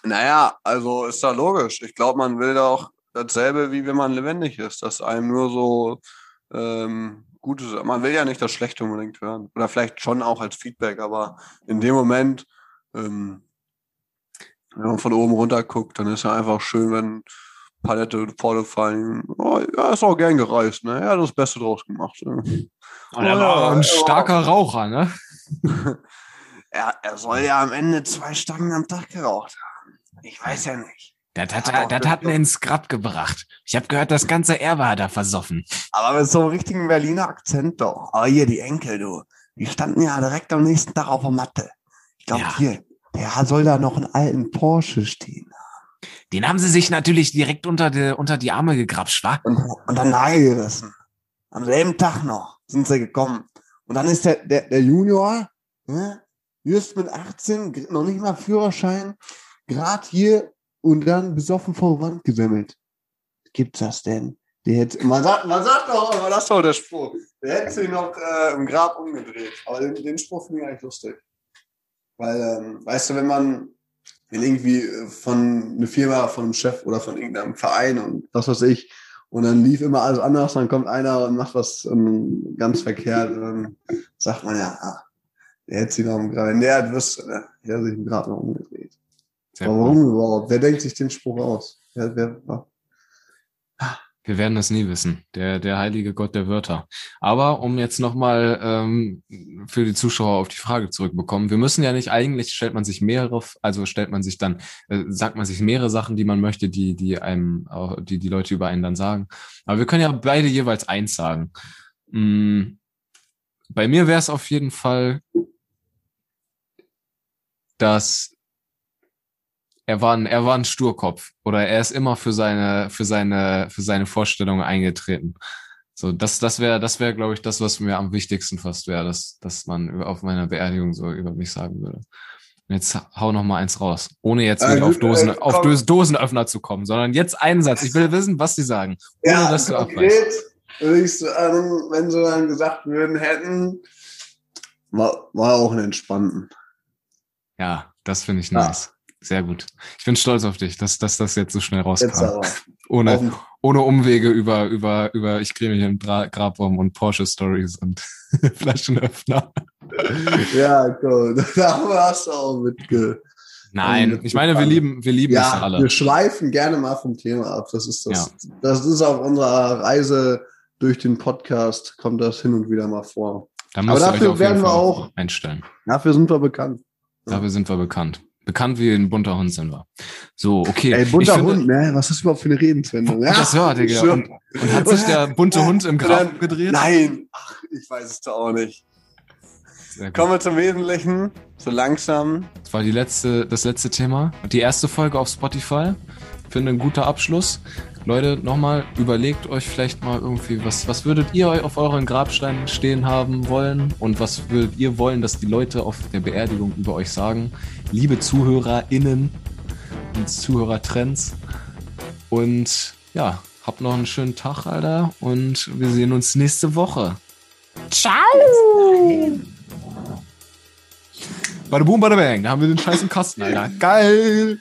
Naja, also ist da logisch. Ich glaube, man will da auch dasselbe, wie wenn man lebendig ist, dass einem nur so ähm, Gutes. Man will ja nicht das Schlechte unbedingt hören. Oder vielleicht schon auch als Feedback, aber in dem Moment, ähm, wenn man von oben runter guckt, dann ist ja einfach schön, wenn Palette vorgefallen. Oh, ja, ist auch gern gereist, ne? Ja, das Beste draus gemacht. Ne? Und er Oh, war ja, ein ja. starker Raucher, ne? Er, er soll ja am Ende zwei Stangen am Tag geraucht haben. Ich weiß ja nicht. Das hat, Ja, er, das hat ihn ins Grab gebracht. Ich habe gehört, das ganze Erbe hat er versoffen. Aber mit so einem richtigen Berliner Akzent doch. Aber hier, die Enkel, du. Die standen ja direkt am nächsten Tag auf der Matte. Ich glaube, Ja. hier, der soll da noch einen alten Porsche stehen. Den haben sie sich natürlich direkt unter die, unter die Arme gegrapscht, wa? Und, und dann Nagel gerissen. Am selben Tag noch sind sie gekommen. Und dann ist der, der, der Junior, ne, just mit 18, g- noch nicht mal Führerschein, grad hier und dann besoffen vor Wand gesemmelt. Gibt's das denn? Der hätte, man sagt, man sagt doch immer, das doch der Spruch. Der hätte sich noch äh, im Grab umgedreht. Aber den, den Spruch finde ich eigentlich lustig. Weil, ähm, weißt du, wenn man wenn irgendwie äh, von einer Firma, von einem Chef oder von irgendeinem Verein und was weiß ich, und dann lief immer alles anders, dann kommt einer und macht was ähm, ganz verkehrt und dann sagt man ja, ah, der hätte sich noch wenn der wüsste, ne, der hat sich Grab noch umgedreht. Warum überhaupt? Wer denkt sich den Spruch aus? Wer, wer, Wir werden es nie wissen. Der, der heilige Gott der Wörter. Aber um jetzt nochmal ähm, für die Zuschauer auf die Frage zurückbekommen, wir müssen ja nicht, eigentlich stellt man sich mehrere, also stellt man sich dann, äh, sagt man sich mehrere Sachen, die man möchte, die, die einem, die die Leute über einen dann sagen. Aber wir können ja beide jeweils eins sagen. Mm, bei mir wäre es auf jeden Fall, dass er war ein, er war ein Sturkopf oder er ist immer für seine, für seine, für seine Vorstellungen eingetreten. So, das, das wäre, das wäre, glaube ich, das, was mir am wichtigsten fast wäre, dass, dass man auf meiner Beerdigung so über mich sagen würde. Und jetzt hau noch mal eins raus, ohne jetzt Äh, wieder auf äh, Dosen, auf komm. Dos- Dosenöffner zu kommen, sondern jetzt einen Satz. Ich will wissen, was sie sagen, ohne ja, dass du abweichst. sagen, wenn sie dann gesagt würden hätten, war, war auch ein entspannten. Ja, das finde ich nice. Sehr gut. Ich bin stolz auf dich, dass, dass das jetzt so schnell rauskam. aber. Ohne, ohne Umwege über, über, über ich kriege mich im Dra Grabbaum und Porsche-Stories und Flaschenöffner. Ja, cool. Da hast du auch mitge. Nein, ich meine, wir lieben, wir lieben es Ja, alle. wir schweifen gerne mal vom Thema ab. Das ist das. Das ist auf unserer Reise durch den Podcast kommt das hin und wieder mal vor. Ihr dafür werden wir auch- einstellen. Dafür sind wir bekannt. Dafür sind wir bekannt. Bekannt wie ein bunter Hund sind wir. So, okay. Ey, bunter ich finde, Hund, ne? Was ist überhaupt für eine Redenswendung? Das hört, Digga. Und, und hat sich der bunte Hund im Grab gedreht? Nein, ach, ich weiß es doch auch nicht. Kommen wir zum Wesentlichen. So langsam. Das war die letzte, das letzte Thema. Die erste Folge auf Spotify. Finde ein guter Abschluss. Leute, nochmal, überlegt euch vielleicht mal irgendwie, was, was würdet ihr auf euren Grabsteinen stehen haben wollen? Und was würdet ihr wollen, dass die Leute auf der Beerdigung über euch sagen? Liebe ZuhörerInnen und Zuhörertrends. Und ja, habt noch einen schönen Tag, Alter. Und wir sehen uns nächste Woche. Ciao! Bada boom, bada bang. Da haben wir den Scheiß im Kasten, Alter. Geil.